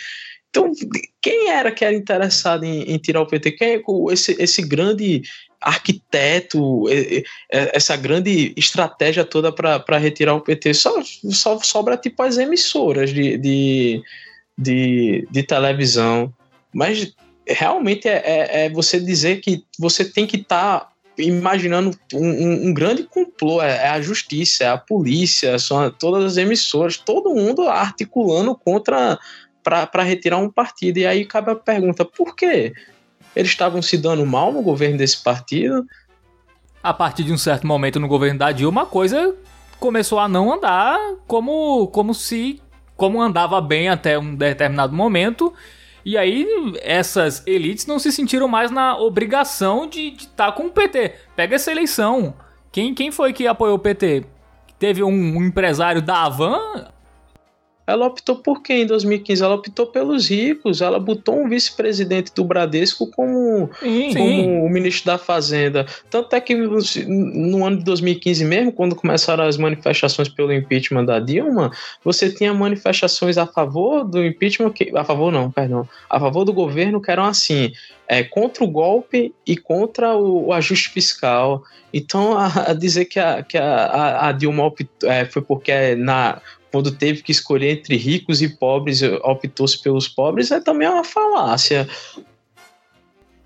Então, quem era que era interessado em, em tirar o PT? Quem é esse, esse grande arquiteto, essa grande estratégia toda para retirar o PT? Só, só sobra tipo as emissoras de, de, de, de televisão. Mas realmente é, é, é, você dizer que você tem que estar tá imaginando um, um, um, grande complô, é, é, a justiça, é a polícia, são todas as emissoras, todo mundo articulando contra para retirar um partido. E aí cabe a pergunta: por quê? Eles estavam se dando mal no governo desse partido? A partir de um certo momento no governo da Dilma, a coisa começou a não andar como, como se. como andava bem até um determinado momento e aí essas elites não se sentiram mais na obrigação de estar tá com o PT. Pega essa eleição. Quem, quem foi que apoiou o PT? Teve um, um empresário da Avan ela optou por quem em 2015? Ela optou pelos ricos. Ela botou um vice-presidente do Bradesco como, sim, como sim. o ministro da Fazenda. Tanto é que no ano de 2015 mesmo, quando começaram as manifestações pelo impeachment da Dilma, você tinha manifestações a favor do impeachment, que, a favor não, perdão, a favor do governo que eram assim, é, contra o golpe e contra o, o ajuste fiscal. Então, a, a, dizer que a, que a, a Dilma optou, é, foi porque na quando teve que escolher entre ricos e pobres, optou-se pelos pobres, é também uma falácia.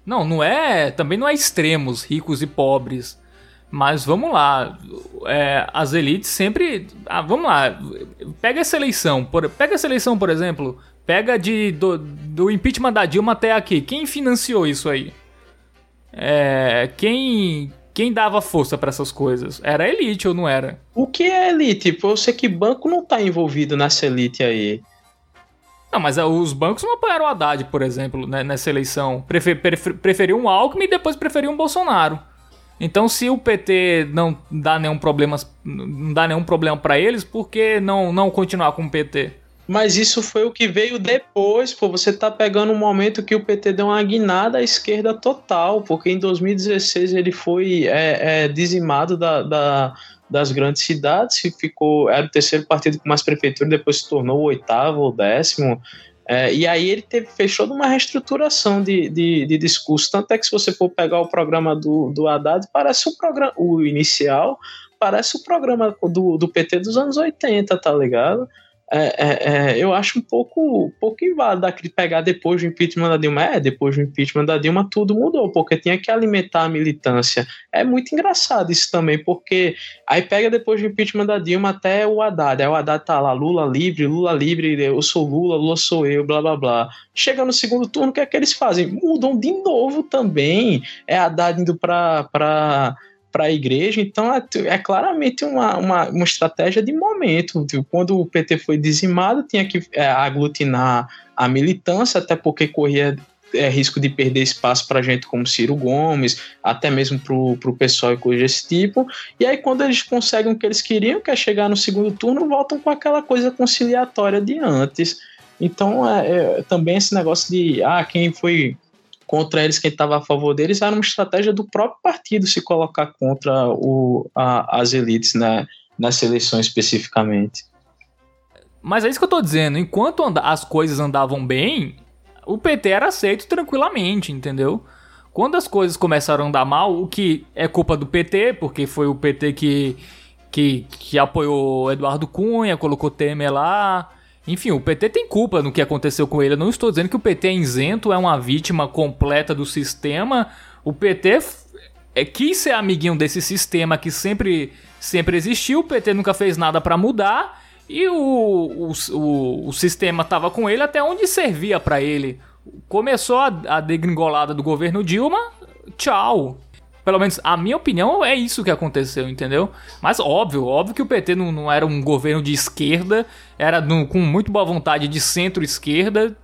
Não, não é. Também não é extremos, ricos e pobres. Mas vamos lá. É, as elites sempre. Ah, vamos lá. Pega essa eleição. Por, pega essa eleição, por exemplo. Pega de, do, do impeachment da Dilma até aqui. Quem financiou isso aí? É, quem, quem dava força para essas coisas? Era a elite ou não era? O que é elite? Eu sei que banco não tá envolvido nessa elite aí. Não, mas é, os bancos não apoiaram o Haddad, por exemplo, né, nessa eleição. Prefer, prefer, preferiam o Alckmin e depois preferiam o Bolsonaro. Então, se o PT não dá nenhum problema, não dá nenhum problema para eles, por que não, não continuar com o PT? Mas isso foi o que veio depois, pô. Você tá pegando um momento que o PT deu uma guinada à esquerda total, porque em 2016 ele foi é, é, dizimado da, da, das grandes cidades, ficou, era o terceiro partido com mais prefeitura, depois se tornou o oitavo ou décimo. É, e aí ele teve, fechou numa reestruturação de, de, de, discurso. Tanto é que se você for pegar o programa do, do Haddad, parece o programa, o inicial, parece o programa do, do PT dos anos 80, tá ligado? É, é, é, eu acho um pouco, um pouco inválido pegar depois do impeachment da Dilma. É, depois do impeachment da Dilma tudo mudou, porque tinha que alimentar a militância. É muito engraçado isso também, porque aí pega depois do impeachment da Dilma até o Haddad. Aí o Haddad tá lá, Lula livre, Lula livre, eu sou Lula, Lula sou eu, blá blá blá. Chega no segundo turno, o que é que eles fazem? Mudam de novo também. É Haddad indo pra. pra para a igreja, então é, é claramente uma, uma, uma, estratégia de momento. Quando o PT foi dizimado, tinha que é, aglutinar a militância, até porque corria é, risco de perder espaço para gente como Ciro Gomes, até mesmo para o pessoal e coisa desse tipo. E aí, quando eles conseguem o que eles queriam, que é chegar no segundo turno, voltam com aquela coisa conciliatória de antes. Então, é, é também esse negócio de ah, quem foi contra eles, quem estava a favor deles, era uma estratégia do próprio partido se colocar contra o, a, as elites né, nessa eleição especificamente. Mas é isso que eu estou dizendo. Enquanto as coisas andavam bem, o PT era aceito tranquilamente, entendeu? Quando as coisas começaram a andar mal, o que é culpa do PT, porque foi o PT que, que, que apoiou Eduardo Cunha, colocou Temer lá, enfim, o PT tem culpa no que aconteceu com ele. Eu não estou dizendo que o PT é isento, é uma vítima completa do sistema. O PT é, quis ser amiguinho desse sistema que sempre, sempre existiu. O PT nunca fez nada para mudar. E o, o, o, o sistema estava com ele até onde servia para ele. Começou a, a degringolada do governo Dilma, tchau. Pelo menos a minha opinião é isso que aconteceu, entendeu? Mas óbvio, óbvio que o PT não, não era um governo de esquerda, era no, com muito boa vontade de centro-esquerda,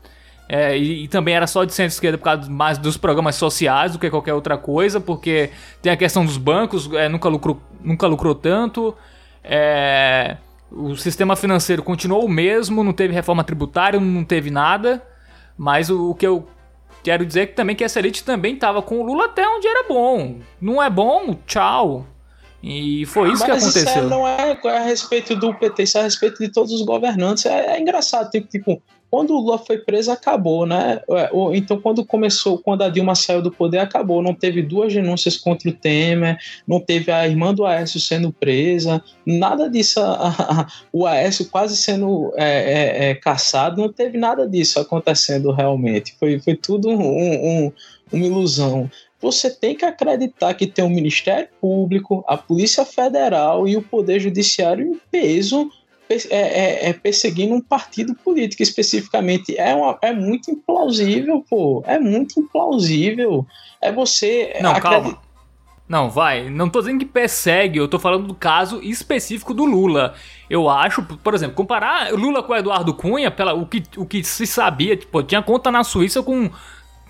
é, e, e, também era só de centro-esquerda por causa mais dos programas sociais do que qualquer outra coisa, porque tem a questão dos bancos, é, nunca, lucrou, nunca lucrou tanto, é, o sistema financeiro continuou o mesmo, não teve reforma tributária, não teve nada, mas o, o que eu Quero dizer que também que essa elite também estava com o Lula até onde era bom. Não é bom? Tchau. E foi isso Mas que aconteceu. Isso não é a respeito do PT, isso é a respeito de todos os governantes. É, é engraçado, tipo, tipo, quando o Lula foi preso, acabou, né? É, então, quando começou, quando a Dilma saiu do poder, acabou. Não teve duas denúncias contra o Temer, não teve a irmã do Aécio sendo presa, nada disso. A, a, o Aécio quase sendo é, é, é, caçado, não teve nada disso acontecendo realmente. Foi, foi tudo um, um, uma ilusão você tem que acreditar que tem o Ministério Público, a Polícia Federal e o Poder Judiciário em peso é, é, é, perseguindo um partido político especificamente. É, uma, é muito implausível, pô. É muito implausível. É você. Não, acredit... calma. Não, vai. Não tô dizendo que persegue, eu tô falando do caso específico do Lula. Eu acho, por exemplo, comparar Lula com Eduardo Cunha, pela, o, que, o que se sabia, tipo, tinha conta na Suíça com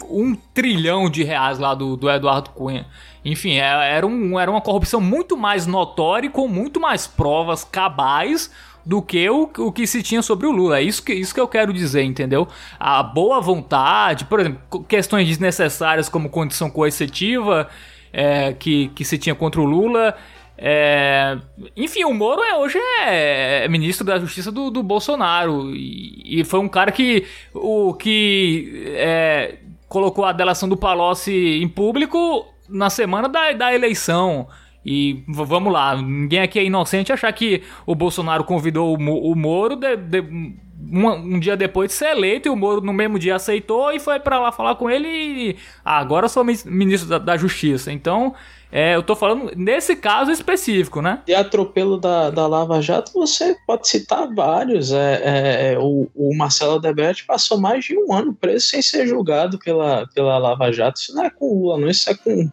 um trilhão de reais lá do, do Eduardo Cunha. Enfim, é, era, um, era uma corrupção muito mais notória e com muito mais provas cabais do que o, o que se tinha sobre o Lula. É isso que, isso que eu quero dizer, entendeu? A boa vontade, por exemplo, questões desnecessárias como condição coercitiva é, que, que se tinha contra o Lula. É, enfim, o Moro é, hoje é, é ministro da Justiça do, do Bolsonaro e, e, foi um cara que, o, que é, colocou a delação do Palocci em público na semana da, da eleição. E vamos lá, ninguém aqui é inocente achar que o Bolsonaro convidou o, o Moro de, de, um, um, dia depois de ser eleito e o Moro no mesmo dia aceitou e foi para lá falar com ele e ah, agora sou ministro da, da Justiça. Então, é, eu tô falando nesse caso específico, né? E atropelo da, da Lava Jato, você pode citar vários. É, é, é o, o Marcelo Odebrecht passou mais de um ano preso sem ser julgado pela, pela Lava Jato. Isso não é com o Lula, não. Isso é com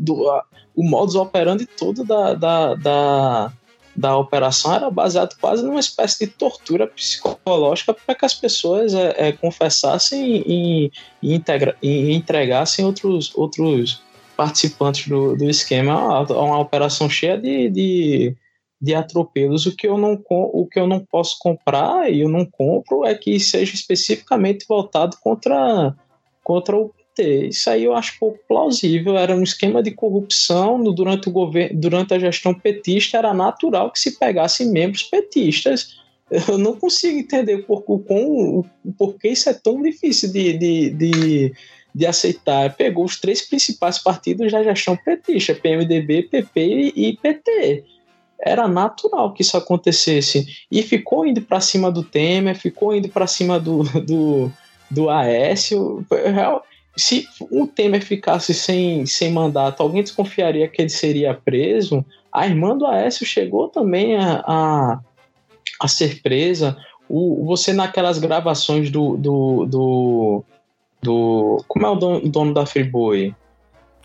do, o modus operandi todo da, da, da, da operação era baseado quase numa espécie de tortura psicológica para que as pessoas é, é, confessassem e, e, integra, e entregassem outros, outros participantes do, do esquema. Uma, uma operação cheia de, de, de atropelos. O que, eu não, o que eu não posso comprar e eu não compro é que seja especificamente voltado contra, contra o ter. Isso aí eu acho pouco plausível. Era um esquema de corrupção no, durante, o governo, durante a gestão petista. Era natural que se pegassem membros petistas. Eu não consigo entender por, com, por que isso é tão difícil de, de, de, de aceitar. Pegou os três principais partidos da gestão petista: PMDB, PP e PT era natural que isso acontecesse. E ficou indo para cima do Temer, ficou indo para cima do, do, do Aécio se o Temer ficasse sem, sem mandato, alguém desconfiaria que ele seria preso? A irmã do Aécio chegou também a, a, a ser presa. O, você naquelas gravações do, do, do, do como é o dono, dono da Friboi?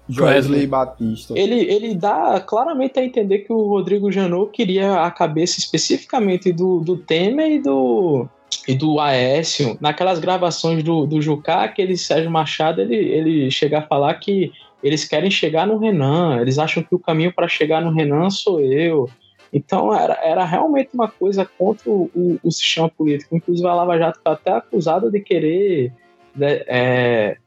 Joesley Batista. Ele, ele dá claramente a entender que o Rodrigo Janot queria a cabeça especificamente do, do Temer e do, e do Aécio, naquelas gravações do, do Jucá, aquele Sérgio Machado, ele, ele chega a falar que eles querem chegar no Renan, eles acham que o caminho para chegar no Renan sou eu. Então era, era realmente uma coisa contra o, o, o sistema político. Inclusive a Lava Jato está até acusada de querer né, é,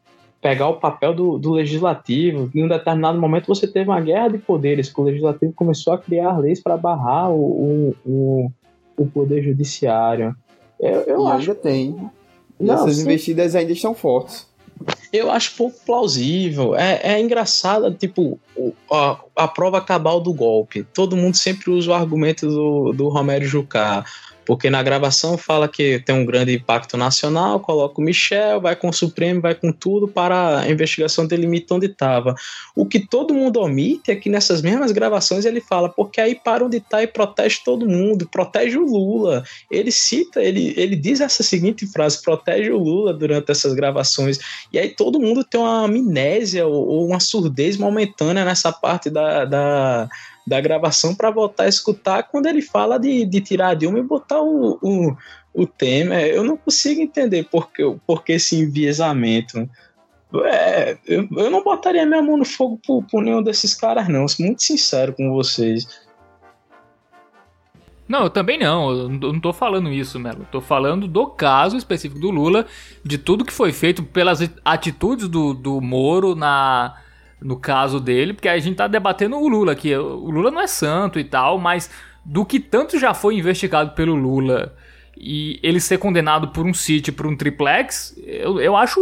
pegar o papel do, do legislativo. Em um determinado momento você teve uma guerra de poderes, que o legislativo começou a criar leis para barrar o, o, o poder judiciário. Eu, eu e acho... ainda tem. E Não, essas sim. investidas ainda estão fortes. Eu acho pouco plausível. É, é engraçado, tipo, a, a prova cabal do golpe. Todo mundo sempre usa o argumento do, do Romero Jucá porque na gravação fala que tem um grande impacto nacional, coloca o Michel, vai com o Supremo, vai com tudo para a investigação delimita onde estava. O que todo mundo omite é que nessas mesmas gravações ele fala, porque aí para onde está e protege todo mundo, protege o Lula. Ele cita, ele, ele diz essa seguinte frase, protege o Lula durante essas gravações. E aí todo mundo tem uma amnésia ou, ou uma surdez momentânea nessa parte da, da da gravação para voltar a escutar quando ele fala de, de tirar a Dilma e botar o, o, o tema. Eu não consigo entender por que, por que esse enviesamento. É, eu, eu não botaria minha mão no fogo por, por nenhum desses caras, não. Sou muito sincero com vocês. Não, eu também não. Eu não tô falando isso, Melo. Tô falando do caso específico do Lula, de tudo que foi feito pelas atitudes do, do Moro na, no caso dele, porque a gente tá debatendo o Lula aqui. O Lula não é santo e tal, mas do que tanto já foi investigado pelo Lula e ele ser condenado por um sítio, por um triplex, eu, eu acho.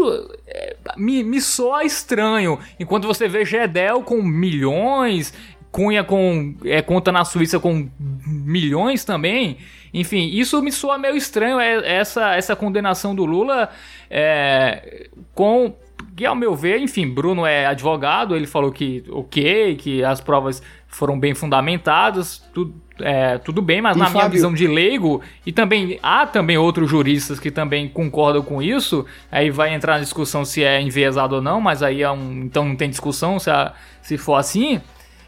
É, me, me soa estranho. Enquanto você vê Gedel com milhões, Cunha com é, conta na Suíça com milhões também. Enfim, isso me soa meio estranho, é, essa, essa condenação do Lula é, com que ao meu ver, enfim, Bruno é advogado, ele falou que ok, que as provas foram bem fundamentadas, tudo, é, tudo bem, mas e na Fábio... minha visão de leigo, e também há também outros juristas que também concordam com isso, aí vai entrar na discussão se é enviesado ou não, mas aí é um, então não tem discussão se, a, se for assim.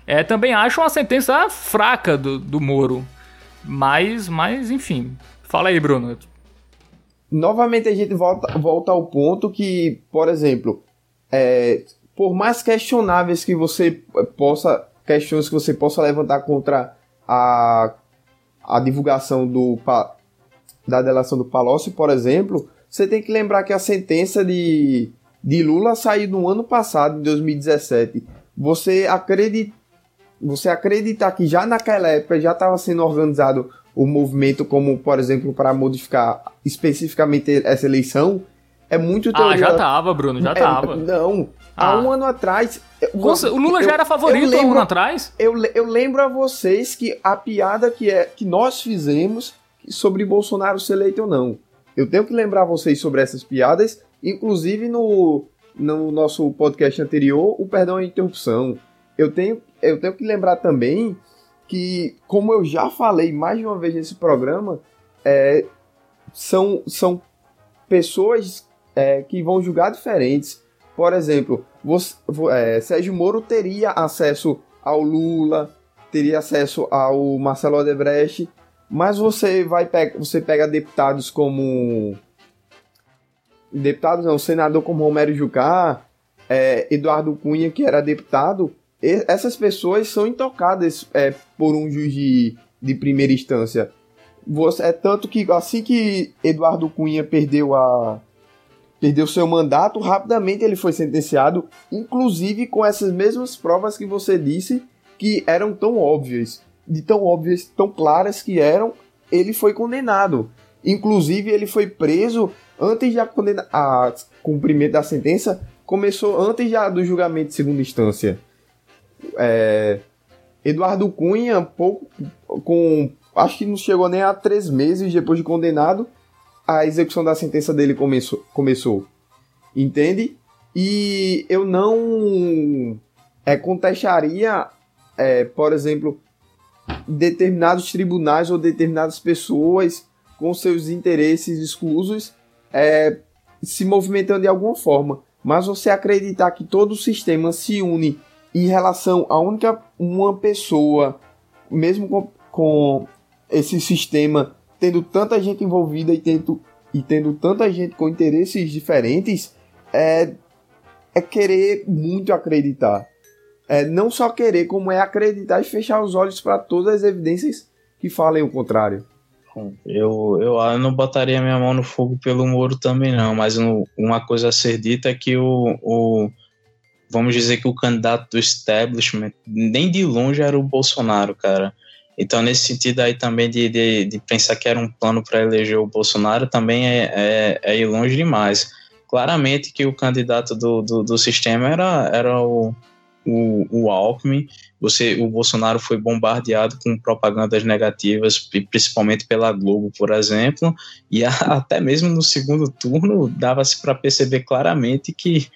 É, também acho uma sentença fraca do, do Moro. Mas, mas, enfim. Fala aí, Bruno novamente a gente volta, volta ao ponto que, por exemplo, é, por mais questionáveis que você possa, questões que você possa levantar contra a, a divulgação do, da delação do Palocci, por exemplo, você tem que lembrar que a sentença de, de Lula saiu no ano passado, em 2017. Você acredita, você acreditar que já naquela época já estava sendo organizado o movimento como, por exemplo, para modificar especificamente essa eleição, é muito teoria. Ah, já tava, Bruno, já é, tava. Não, ah. há um ano atrás... Nossa, o Lula eu, já era favorito lembro, há um ano atrás? Eu, eu lembro a vocês que a piada que, é, que nós fizemos sobre Bolsonaro ser eleito ou não. Eu tenho que lembrar vocês sobre essas piadas, inclusive no, no nosso podcast anterior, o Perdão à Interrupção. Eu tenho, eu tenho que lembrar também que, como eu já falei mais de uma vez nesse programa, é, são, são pessoas é, que vão julgar diferentes. Por exemplo, você, é, Sérgio Moro teria acesso ao Lula, teria acesso ao Marcelo Odebrecht, mas você vai você pega deputados como deputados não, senador como Romero Jucá, é, Eduardo Cunha, que era deputado, essas pessoas são intocadas é, por um juiz de, de primeira instância. Você, é tanto que assim que Eduardo Cunha perdeu a perdeu seu mandato, rapidamente ele foi sentenciado, inclusive com essas mesmas provas que você disse que eram tão óbvias, de tão óbvias, tão claras que eram, ele foi condenado. Inclusive ele foi preso antes de a, condena, a cumprimento da sentença começou antes já do julgamento de segunda instância. É, Eduardo Cunha, pouco com acho que não chegou nem a três meses depois de condenado, a execução da sentença dele começou, começou. Entende? E eu não é, contestaria, é, por exemplo, determinados tribunais ou determinadas pessoas com seus interesses exclusos é, se movimentando de alguma forma. Mas você acreditar que todo o sistema se une em relação a única uma pessoa, mesmo com, com esse sistema tendo tanta gente envolvida e tendo, e tendo tanta gente com interesses diferentes, é, é querer muito acreditar. É não só querer, como é acreditar e fechar os olhos para todas as evidências que falem o contrário. Eu, eu, eu não botaria minha mão no fogo pelo Moro também, não, mas um, uma coisa a ser dita é que o, o. Vamos dizer que o candidato do establishment nem de longe era o Bolsonaro, cara. Então, nesse sentido aí também de, de, de pensar que era um plano para eleger o Bolsonaro também é, é, é, ir longe demais. Claramente que o candidato do, do, do sistema era, era o, o, o Alckmin. Você, o Bolsonaro foi bombardeado com propagandas negativas, principalmente pela Globo, por exemplo, e a, até mesmo no segundo turno dava-se para perceber claramente que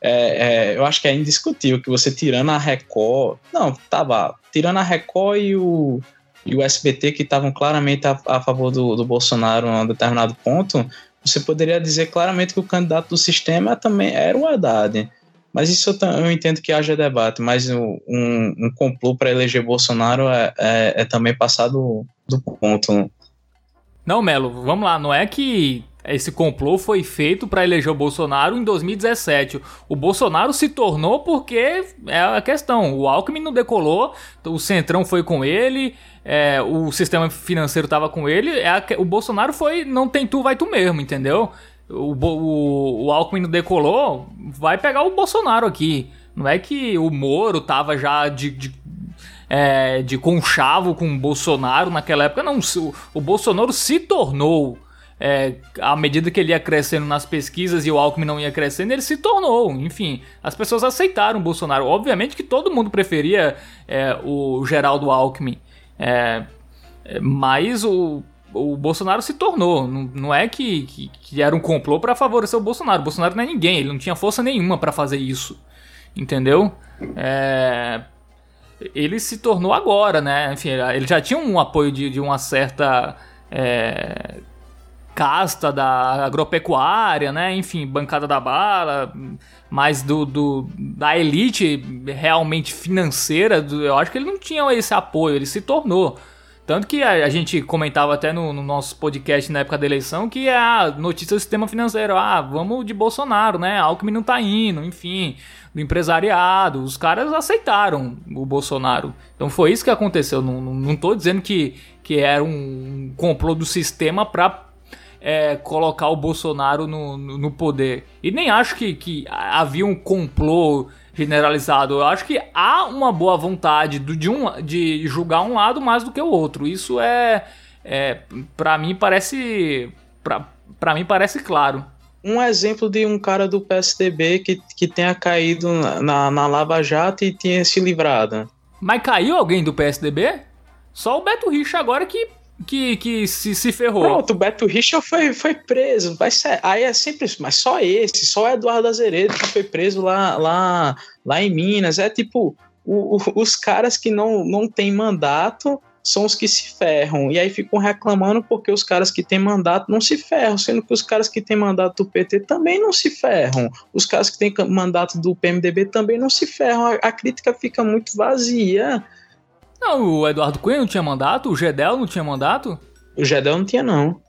é, é, eu acho que é indiscutível que você tirando a Record. Não, tava tirando a Record e o, e o SBT, que estavam claramente a, a favor do, do Bolsonaro a um determinado ponto, você poderia dizer claramente que o candidato do sistema também era o Haddad. Mas isso eu, eu entendo que haja debate, mas um, um complô para eleger Bolsonaro é, é, é também passado do ponto. Não, Melo, vamos lá, não é que esse complô foi feito para eleger o Bolsonaro em 2017. O Bolsonaro se tornou porque é a questão. O Alckmin não decolou, o Centrão foi com ele, é, o sistema financeiro estava com ele. É a, o Bolsonaro foi não tem tu, vai tu mesmo, entendeu? O, o, o Alckmin não decolou, vai pegar o Bolsonaro aqui. Não é que o Moro tava já de, de é, de conchavo com o Bolsonaro naquela época. Não, o, o Bolsonaro se tornou é, à medida que ele ia crescendo nas pesquisas e o Alckmin não ia crescendo, ele se tornou. Enfim, as pessoas aceitaram o Bolsonaro. Obviamente que todo mundo preferia é, o Geraldo Alckmin, é, mas o, o Bolsonaro se tornou. Não, não é que, que, que, era um complô para favorecer o Bolsonaro. O Bolsonaro não é ninguém, ele não tinha força nenhuma para fazer isso. Entendeu? É, ele se tornou agora, né? Enfim, ele já tinha um apoio de, de uma certa. É, casta da agropecuária, né? Enfim, bancada da bala, mais do, do da elite realmente financeira. Do, eu acho que ele não tinha esse apoio, ele se tornou. Tanto que a, a gente comentava até no, no, nosso podcast na época da eleição que é a notícia do sistema financeiro. Ah, vamos de Bolsonaro, né? Alckmin não tá indo, enfim, do empresariado. Os caras aceitaram o Bolsonaro. Então foi isso que aconteceu. Não, não, não tô dizendo que, que era um complô do sistema para é, colocar o Bolsonaro no, no, no, poder. E nem acho que, que havia um complô generalizado. Eu acho que há uma boa vontade do, de, um, de julgar um lado mais do que o outro. Isso é, é para mim parece para mim parece claro. Um exemplo de um cara do PSDB que, que tenha caído na, na Lava Jato e tenha se livrado. Mas caiu alguém do PSDB? Só o Beto Richa agora que que, que se, se ferrou. Pronto, o Beto Richa foi, foi preso. Vai ser, aí é sempre mas só esse, só Eduardo Azeredo que foi preso lá, lá, lá em Minas. É tipo, o, o, os caras que não, não têm mandato são os que se ferram. E aí ficam reclamando porque os caras que têm mandato não se ferram, sendo que os caras que têm mandato do PT também não se ferram. Os caras que têm mandato do PMDB também não se ferram. A, a crítica fica muito vazia. Não, o Eduardo Cunha não tinha mandato? O Gedel não tinha mandato? O Gedel não tinha, não.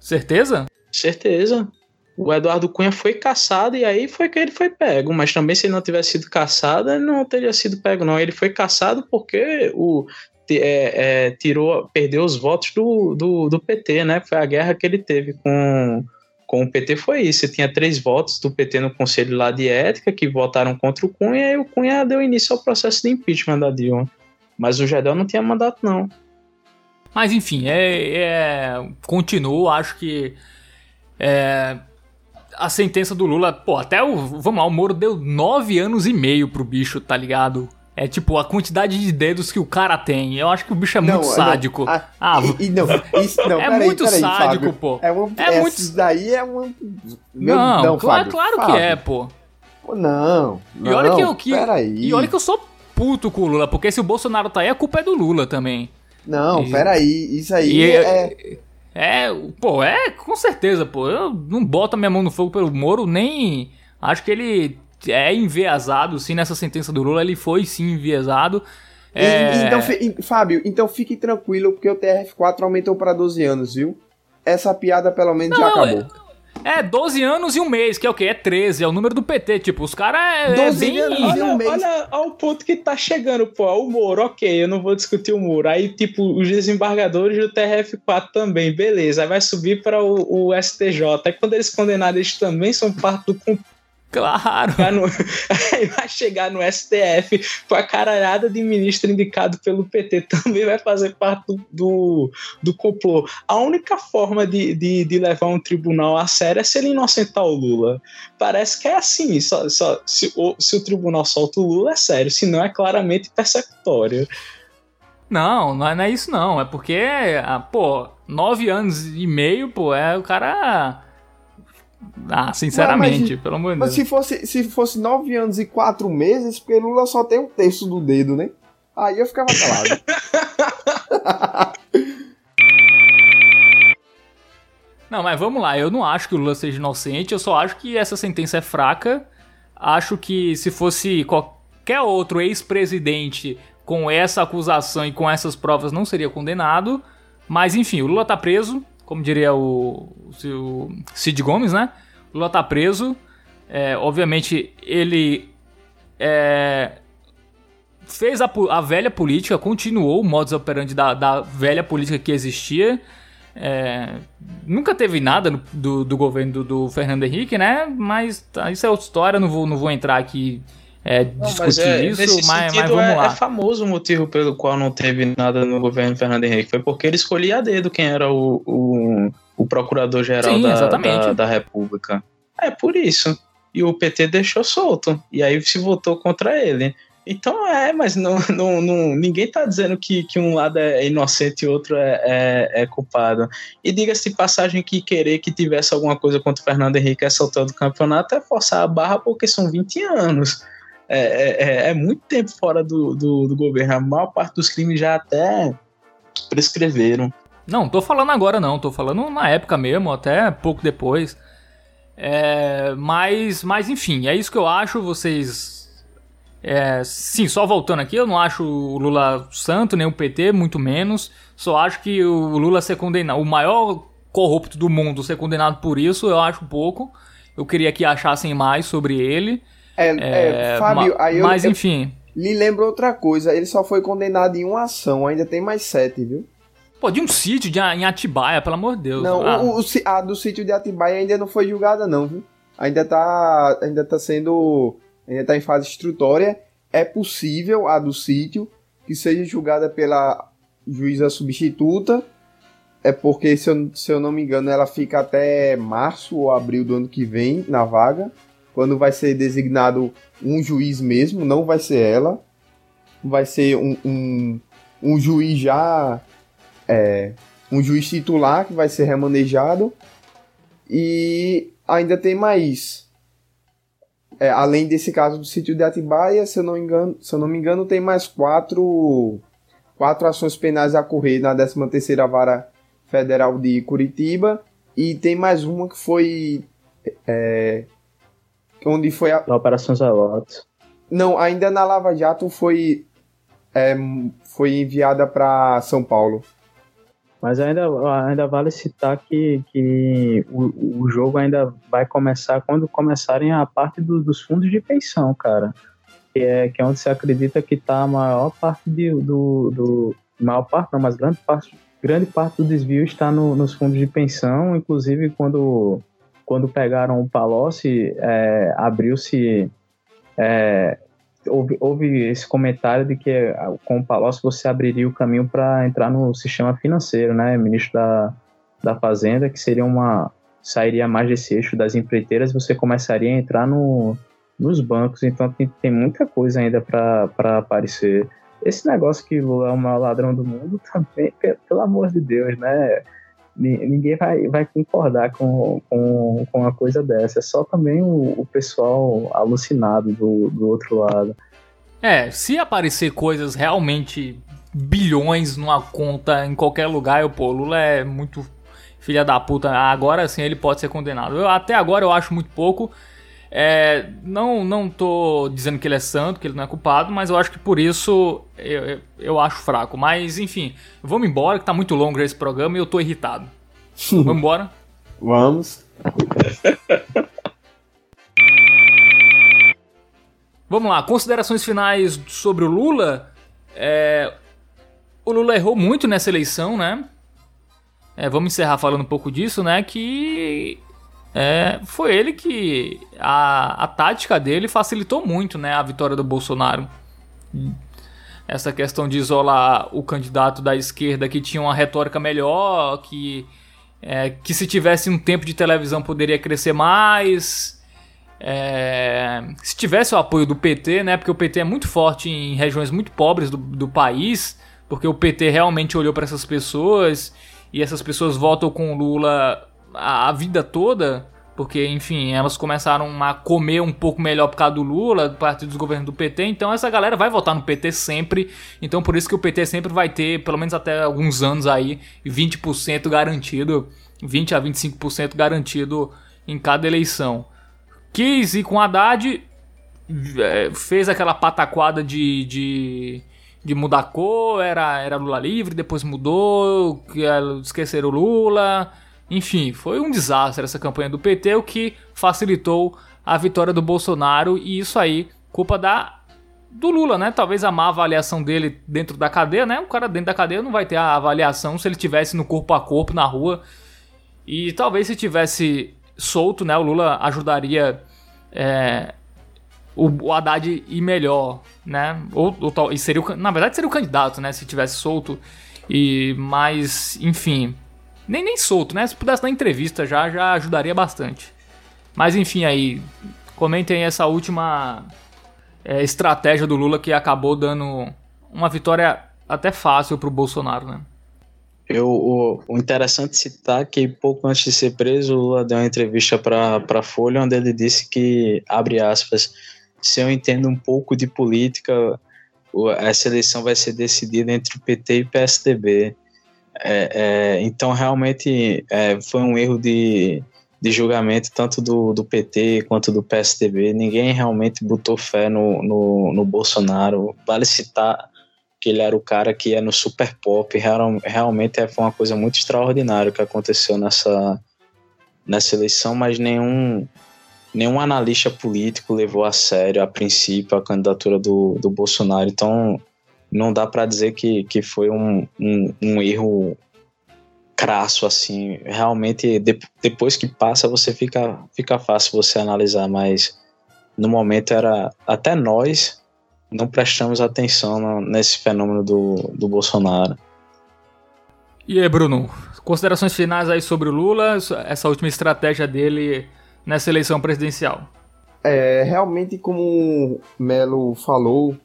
Certeza? Certeza. O Eduardo Cunha foi caçado e aí foi que ele foi pego. Mas também, se ele não tivesse sido caçado, ele não teria sido pego, não. Ele foi caçado porque o, é, é, tirou, perdeu os votos do, do, do, PT, né? Foi a guerra que ele teve com, com o PT, foi isso. Você tinha três votos do PT no Conselho lá de Ética que votaram contra o Cunha e o Cunha deu início ao processo de impeachment da Dilma. Mas o Gedel não tinha mandato, não. Mas enfim, é, é continuo, acho que é, a sentença do Lula, pô, até o, vamos lá, o Moro deu nove anos e meio pro bicho, tá ligado? É tipo a quantidade de dedos que o cara tem. Eu acho que o bicho é não, muito sádico. Não, ah, ah, e, e, não, isso, não, é muito sádico, Fábio. pô. É, uma, é muito... Isso daí é uma. Meu, não, não claro, claro Fábio. que é, pô. Pô, não. E olha que eu que, E olha que eu sou puto com o Lula, porque se o Bolsonaro tá aí, a culpa é do Lula também. Não, e, peraí, isso aí é, é... É, pô, é, com certeza, pô. Eu não boto a minha mão no fogo pelo Moro, nem acho que ele é enviesado, sim, nessa sentença do Lula, ele foi sim enviesado. É... Então, Fábio, então fique tranquilo, porque o TRF4 aumentou para 12 anos, viu? Essa piada pelo menos não, já acabou. É, 12 anos e um mês, que é o quê? É 13, é o número do PT. Tipo, os caras é, 12 é bem... anos olha, e um mês. Olha ao ponto que tá chegando, pô. O Moro, ok, eu não vou discutir o Moro. Aí, tipo, os desembargadores do TRF4 também, beleza. Aí vai subir para o, o STJ. Aí quando eles condenarem, eles também são parte do Claro! No, vai chegar no STF com a caralhada de ministro indicado pelo PT, também vai fazer parte do, do, do complô. A única forma de, de, de, levar um tribunal a sério é se ele inocentar o Lula. Parece que é assim: só, só, se, o, se o tribunal solta o Lula, é sério, senão é claramente persecutório. Não, não é, não é isso não. É porque, ah, pô, nove anos e meio, pô, é o cara ah, sinceramente, pelo amor de Deus. Mas se fosse, se fosse nove anos e quatro meses, porque Lula só tem um terço do dedo, né? Aí eu ficava calado. não, mas vamos lá. Eu não acho que o Lula seja inocente. Eu só acho que essa sentença é fraca. Acho que se fosse qualquer outro ex-presidente com essa acusação e com essas provas não seria condenado. Mas enfim, o Lula tá preso como diria o, o Cid Gomes, né? Lula tá preso. É, obviamente, ele é, fez a, a, velha política, continuou o modus operandi da, da velha política que existia. É, nunca teve nada do, do, governo do, do, Fernando Henrique, né? Mas tá, isso é outra história, não vou, não vou entrar aqui é, não, discutir mas é, isso, mas, mas, vamos é, lá. É famoso o motivo pelo qual não teve nada no governo Fernando Henrique. Foi porque ele escolhia a dedo quem era o, o, o procurador-geral da, da, da, República. É por isso. E o PT deixou solto. E aí se votou contra ele. Então é, mas não, não, não, ninguém está dizendo que, que um lado é inocente e outro é, é, é culpado. E diga-se de passagem que querer que tivesse alguma coisa contra o Fernando Henrique é soltando o campeonato é forçar a barra porque são 20 anos. É, é, é, é, muito tempo fora do, do, do, governo. A maior parte dos crimes já até prescreveram. Não, tô falando agora não, tô falando na época mesmo, até pouco depois. É, mas, mas enfim, é isso que eu acho. Vocês. É, sim, só voltando aqui, eu não acho o Lula santo, nem o PT, muito menos. Só acho que o Lula ser condenado, o maior corrupto do mundo ser condenado por isso, eu acho pouco. Eu queria que achassem mais sobre ele. É, é, é Fábio, aí eu, mas enfim. Eu, lhe lembro outra coisa, ele só foi condenado em uma ação, ainda tem mais sete, viu? Pô, de um sítio de, em Atibaia, pelo amor de Deus. Não, ah. o, o, a do sítio de Atibaia ainda não foi julgada, não, viu? Ainda tá, ainda tá sendo. Ainda tá em fase instrutória. É possível a do sítio que seja julgada pela juíza substituta. É porque, se eu, se eu não me engano, ela fica até março ou abril do ano que vem na vaga quando vai ser designado um juiz mesmo, não vai ser ela, vai ser um, um, um juiz já. É, um juiz titular que vai ser remanejado. E ainda tem mais. É, além desse caso do sítio de Atibaia, se eu não, engano, se eu não me engano, tem mais quatro, quatro ações penais a correr na 13ª Vara Federal de Curitiba. E tem mais uma que foi é, onde foi a... Na Operação Zelote. Não, ainda na Lava Jato foi é, foi enviada para São Paulo. Mas ainda, ainda vale citar que, que o, o jogo ainda vai começar quando começarem a parte do, dos fundos de pensão, cara. Que é, que é onde se acredita que está a maior parte de, do, do. Maior parte, não, mas grande parte, grande parte do desvio está no, nos fundos de pensão. Inclusive, quando, quando pegaram o Palocci, é, abriu-se é, houve, houve esse comentário de que ah, com o Palocci você abriria o caminho para entrar no sistema financeiro, né? Ministro da, da Fazenda, que seria uma sairia mais desse eixo das empreiteiras, você começaria a entrar no, nos bancos. Então tem, tem muita coisa ainda para aparecer. Esse negócio que Lula é o maior ladrão do mundo também, pelo amor de Deus, né? Ninguém vai, vai concordar com, com, com uma coisa dessa. É só também o, o pessoal alucinado do, do outro lado. É, se aparecer coisas realmente bilhões numa conta em qualquer lugar, eu, pô, Lula é muito filha da puta. Agora sim ele pode ser condenado. Eu, até agora eu acho muito pouco. É, não, não tô dizendo que ele é santo, que ele não é culpado, mas eu acho que por isso eu, eu, eu acho fraco. Mas enfim, vamos embora, que tá muito longo esse programa e eu tô irritado. vamos embora? Vamos. vamos lá, considerações finais sobre o Lula. É, o Lula errou muito nessa eleição, né? É, vamos encerrar falando um pouco disso, né? Que é, foi ele que a, a tática dele facilitou muito né, a vitória do Bolsonaro. Essa questão de isolar o candidato da esquerda que tinha uma retórica melhor, que, é, que se tivesse um tempo de televisão poderia crescer mais. É, se tivesse o apoio do PT, né? Porque o PT é muito forte em regiões muito pobres do, do país, porque o PT realmente olhou para essas pessoas e essas pessoas votam com Lula a, a vida toda, porque, enfim, elas começaram a comer um pouco melhor por causa do Lula, do partido dos governos do PT, então essa galera vai votar no PT sempre, então por isso que o PT sempre vai ter, pelo menos até alguns anos aí, 20% garantido, 20 a 25% garantido em cada eleição. Quis ir com Haddad, é, fez aquela pataquada de, de, de mudar cor, era, era Lula livre, depois mudou, esqueceram o Lula enfim, foi um desastre essa campanha do PT, o que facilitou a vitória do Bolsonaro e isso aí, culpa da do Lula, né? Talvez a má avaliação dele dentro da cadeia, né? O cara dentro da cadeia não vai ter a avaliação se ele tivesse no corpo a corpo na rua. E talvez se tivesse solto, né? O Lula ajudaria é, o, o Haddad ir melhor, né? Ou, ou, e seria o, na verdade seria o candidato, né? Se tivesse solto. E mas, enfim, nem, nem solto, né? Se pudesse dar entrevista já, já ajudaria bastante. Mas enfim, aí, comentem essa última é, estratégia do Lula que acabou dando uma vitória até fácil pro Bolsonaro, né? Eu, o, o interessante citar que pouco antes de ser preso, o Lula deu uma entrevista para a Folha, onde ele disse que, abre aspas, se eu entendo um pouco de política, essa eleição vai ser decidida entre o PT e PSDB. É, é, então, realmente, é, foi um erro de, de julgamento tanto do, do PT quanto do PSDB. Ninguém realmente botou fé no, no, no Bolsonaro. Vale citar que ele era o cara que ia no super pop. Real, realmente é, foi uma coisa muito extraordinária que aconteceu nessa, nessa eleição, mas nenhum, nenhum analista político levou a sério, a princípio, a candidatura do, do Bolsonaro. Então, não dá para dizer que, que foi um, um, um, erro crasso assim. Realmente, de, depois que passa, você fica, fica fácil você analisar, mas no momento era até nós não prestamos atenção no, nesse fenômeno do, do Bolsonaro. E aí, Bruno, considerações finais aí sobre o Lula, essa última estratégia dele nessa eleição presidencial? É, realmente, como Melo falou,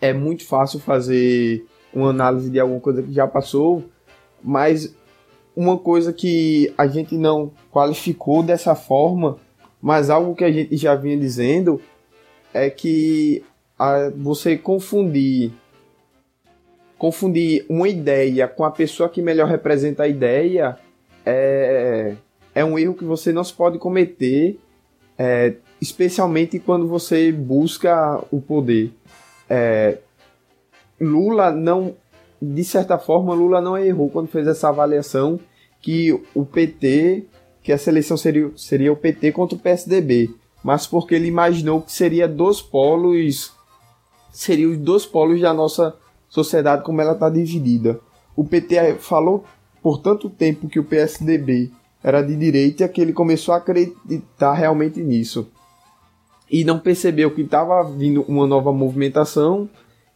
é muito fácil fazer uma análise de alguma coisa que já passou, mas uma coisa que a gente não qualificou dessa forma, mas algo que a gente já vinha dizendo é que a, você confundir confundir uma ideia com a pessoa que melhor representa a ideia é, é um erro que você não se pode cometer, é, especialmente quando você busca o poder. É, Lula não, de certa forma, Lula não errou quando fez essa avaliação que o PT, que essa eleição seria, seria o PT contra o PSDB, mas porque ele imaginou que seria dos polos, seriam os dois polos da nossa sociedade como ela está dividida. O PT falou por tanto tempo que o PSDB era de direita que ele começou a acreditar realmente nisso. E não percebeu que estava vindo uma nova movimentação,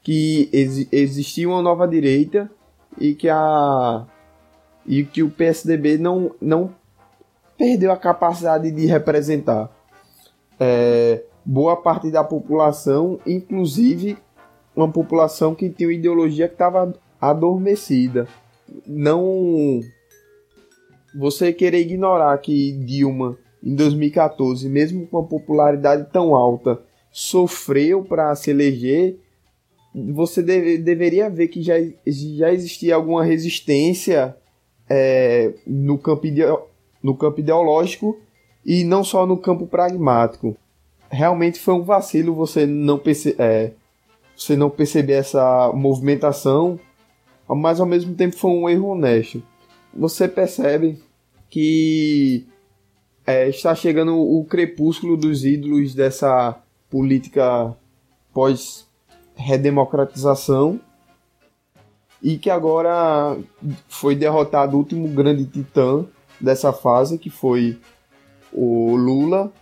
que ex existia uma nova direita e que a e que o PSDB não, não perdeu a capacidade de representar é, boa parte da população, inclusive uma população que tinha uma ideologia que estava adormecida. Não. Você querer ignorar que Dilma, em 2014, mesmo com uma popularidade tão alta, sofreu para se eleger, você deve, deveria ver que já, já existia alguma resistência é, no, campo no campo ideológico e não só no campo pragmático. Realmente foi um vacilo você não, perce é, você não perceber essa movimentação mas ao mesmo tempo foi um erro honesto. Você percebe que é, está chegando o crepúsculo dos ídolos dessa política pós-redemocratização e que agora foi derrotado o último grande titã dessa fase, que foi o Lula,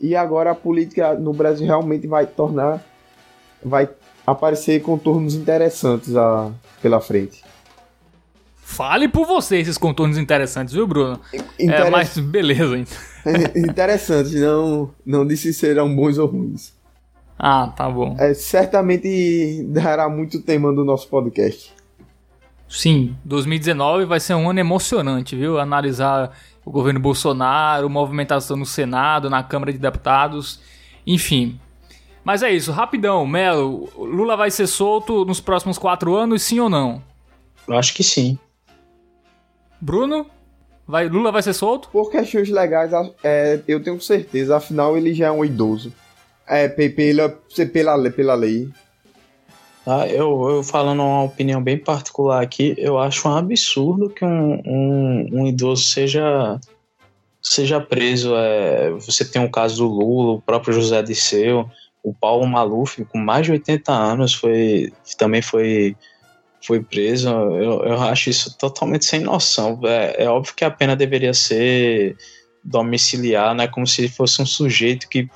e agora a política no Brasil realmente vai tornar, vai aparecer contornos interessantes a, pela frente. Fale por você esses contornos interessantes, viu, Bruno? Interess... É, mas beleza, hein? Interessante, não, não disse se serão bons ou ruins. Ah, tá bom. É, certamente dará muito tema do nosso podcast. Sim, 2019 vai ser um ano emocionante, viu? Analisar o governo Bolsonaro, movimentação no Senado, na Câmara de Deputados, enfim. Mas é isso, rapidão, Melo, Lula vai ser solto nos próximos quatro anos, sim ou não? Eu acho que sim. Bruno? Vai, Lula vai ser solto? Por questões legais, é, eu tenho certeza, afinal ele já é um idoso. É, pela, pela, pela lei. Tá, eu, eu falando uma opinião bem particular aqui, eu acho um absurdo que um, um, um idoso seja seja preso. É, você tem o caso do Lula, o próprio José Disseu, o Paulo Maluf, com mais de 80 anos, foi, também foi, foi preso. Eu, eu acho isso totalmente sem noção. É, é óbvio que a pena deveria ser domiciliar, né, como se fosse um sujeito que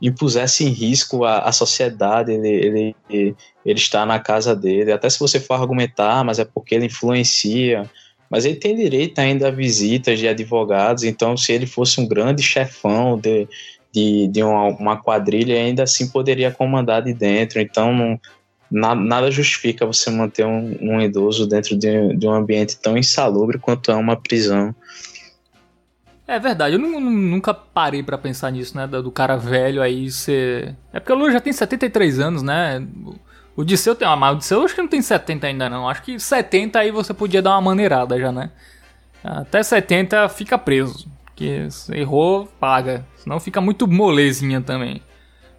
impusesse em risco a, a sociedade, ele, ele, ele está na casa dele. Até se você for argumentar, mas é porque ele influencia. Mas ele tem direito ainda a visitas de advogados, então se ele fosse um grande chefão de, de, de uma, uma quadrilha, ainda assim poderia comandar de dentro. Então, não, na, nada justifica você manter um, um idoso dentro de, de, um ambiente tão insalubre quanto é uma prisão. É verdade, eu nunca parei para pensar nisso, né? Do cara velho aí ser. É porque o Lula já tem 73 anos, né? O Disseu tem uma. Mas o Disseu acho que não tem 70 ainda, não. Acho que 70 aí você podia dar uma maneirada já, né? Até 70 fica preso. Que errou, paga. Senão fica muito molezinha também.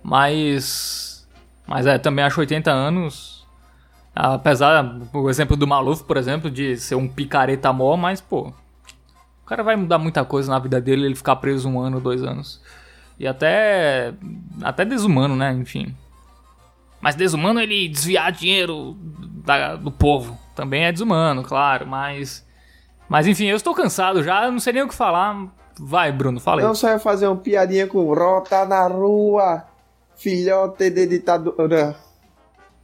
Mas. Mas é, também acho 80 anos. Apesar, o exemplo do Maluf, por exemplo, de ser um picareta mó, mas, pô. O cara vai mudar muita coisa na vida dele ele ficar preso um ano, dois anos. E até. Até desumano, né? Enfim. Mas desumano ele desviar dinheiro da, do povo. Também é desumano, claro, mas. Mas enfim, eu estou cansado já, não sei nem o que falar. Vai, Bruno, fala aí. Não só ia fazer uma piadinha com rota na rua, filhote de ditadura.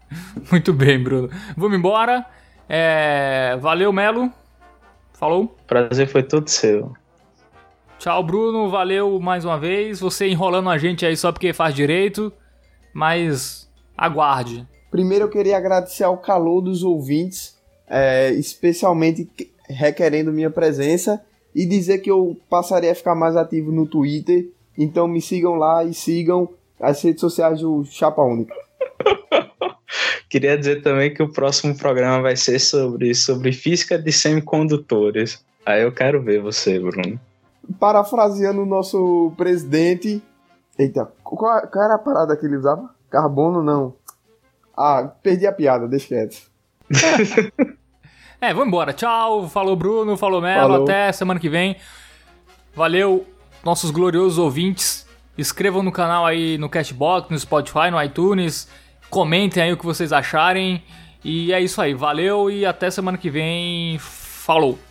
Muito bem, Bruno. Vamos embora. É... Valeu, Melo. Falou. Prazer foi todo seu. Tchau, Bruno. Valeu mais uma vez. Você enrolando a gente aí só porque faz direito. Mas aguarde. Primeiro eu queria agradecer ao calor dos ouvintes, é, especialmente requerendo minha presença e dizer que eu passaria a ficar mais ativo no Twitter. Então me sigam lá e sigam as redes sociais do Chapa Única. Queria dizer também que o próximo programa vai ser sobre, sobre física de semicondutores. Aí eu quero ver você, Bruno. Parafraseando o nosso presidente. Eita, qual, qual era a parada que ele usava? Carbono não. Ah, perdi a piada, deixa quieto. é, vamos embora. Tchau, falou Bruno, falou Melo, falou. até semana que vem. Valeu, nossos gloriosos ouvintes. Inscrevam no canal aí no Cashbox, no Spotify, no iTunes. Comentem aí o que vocês acharem. E é isso aí. Valeu e até semana que vem. Falou!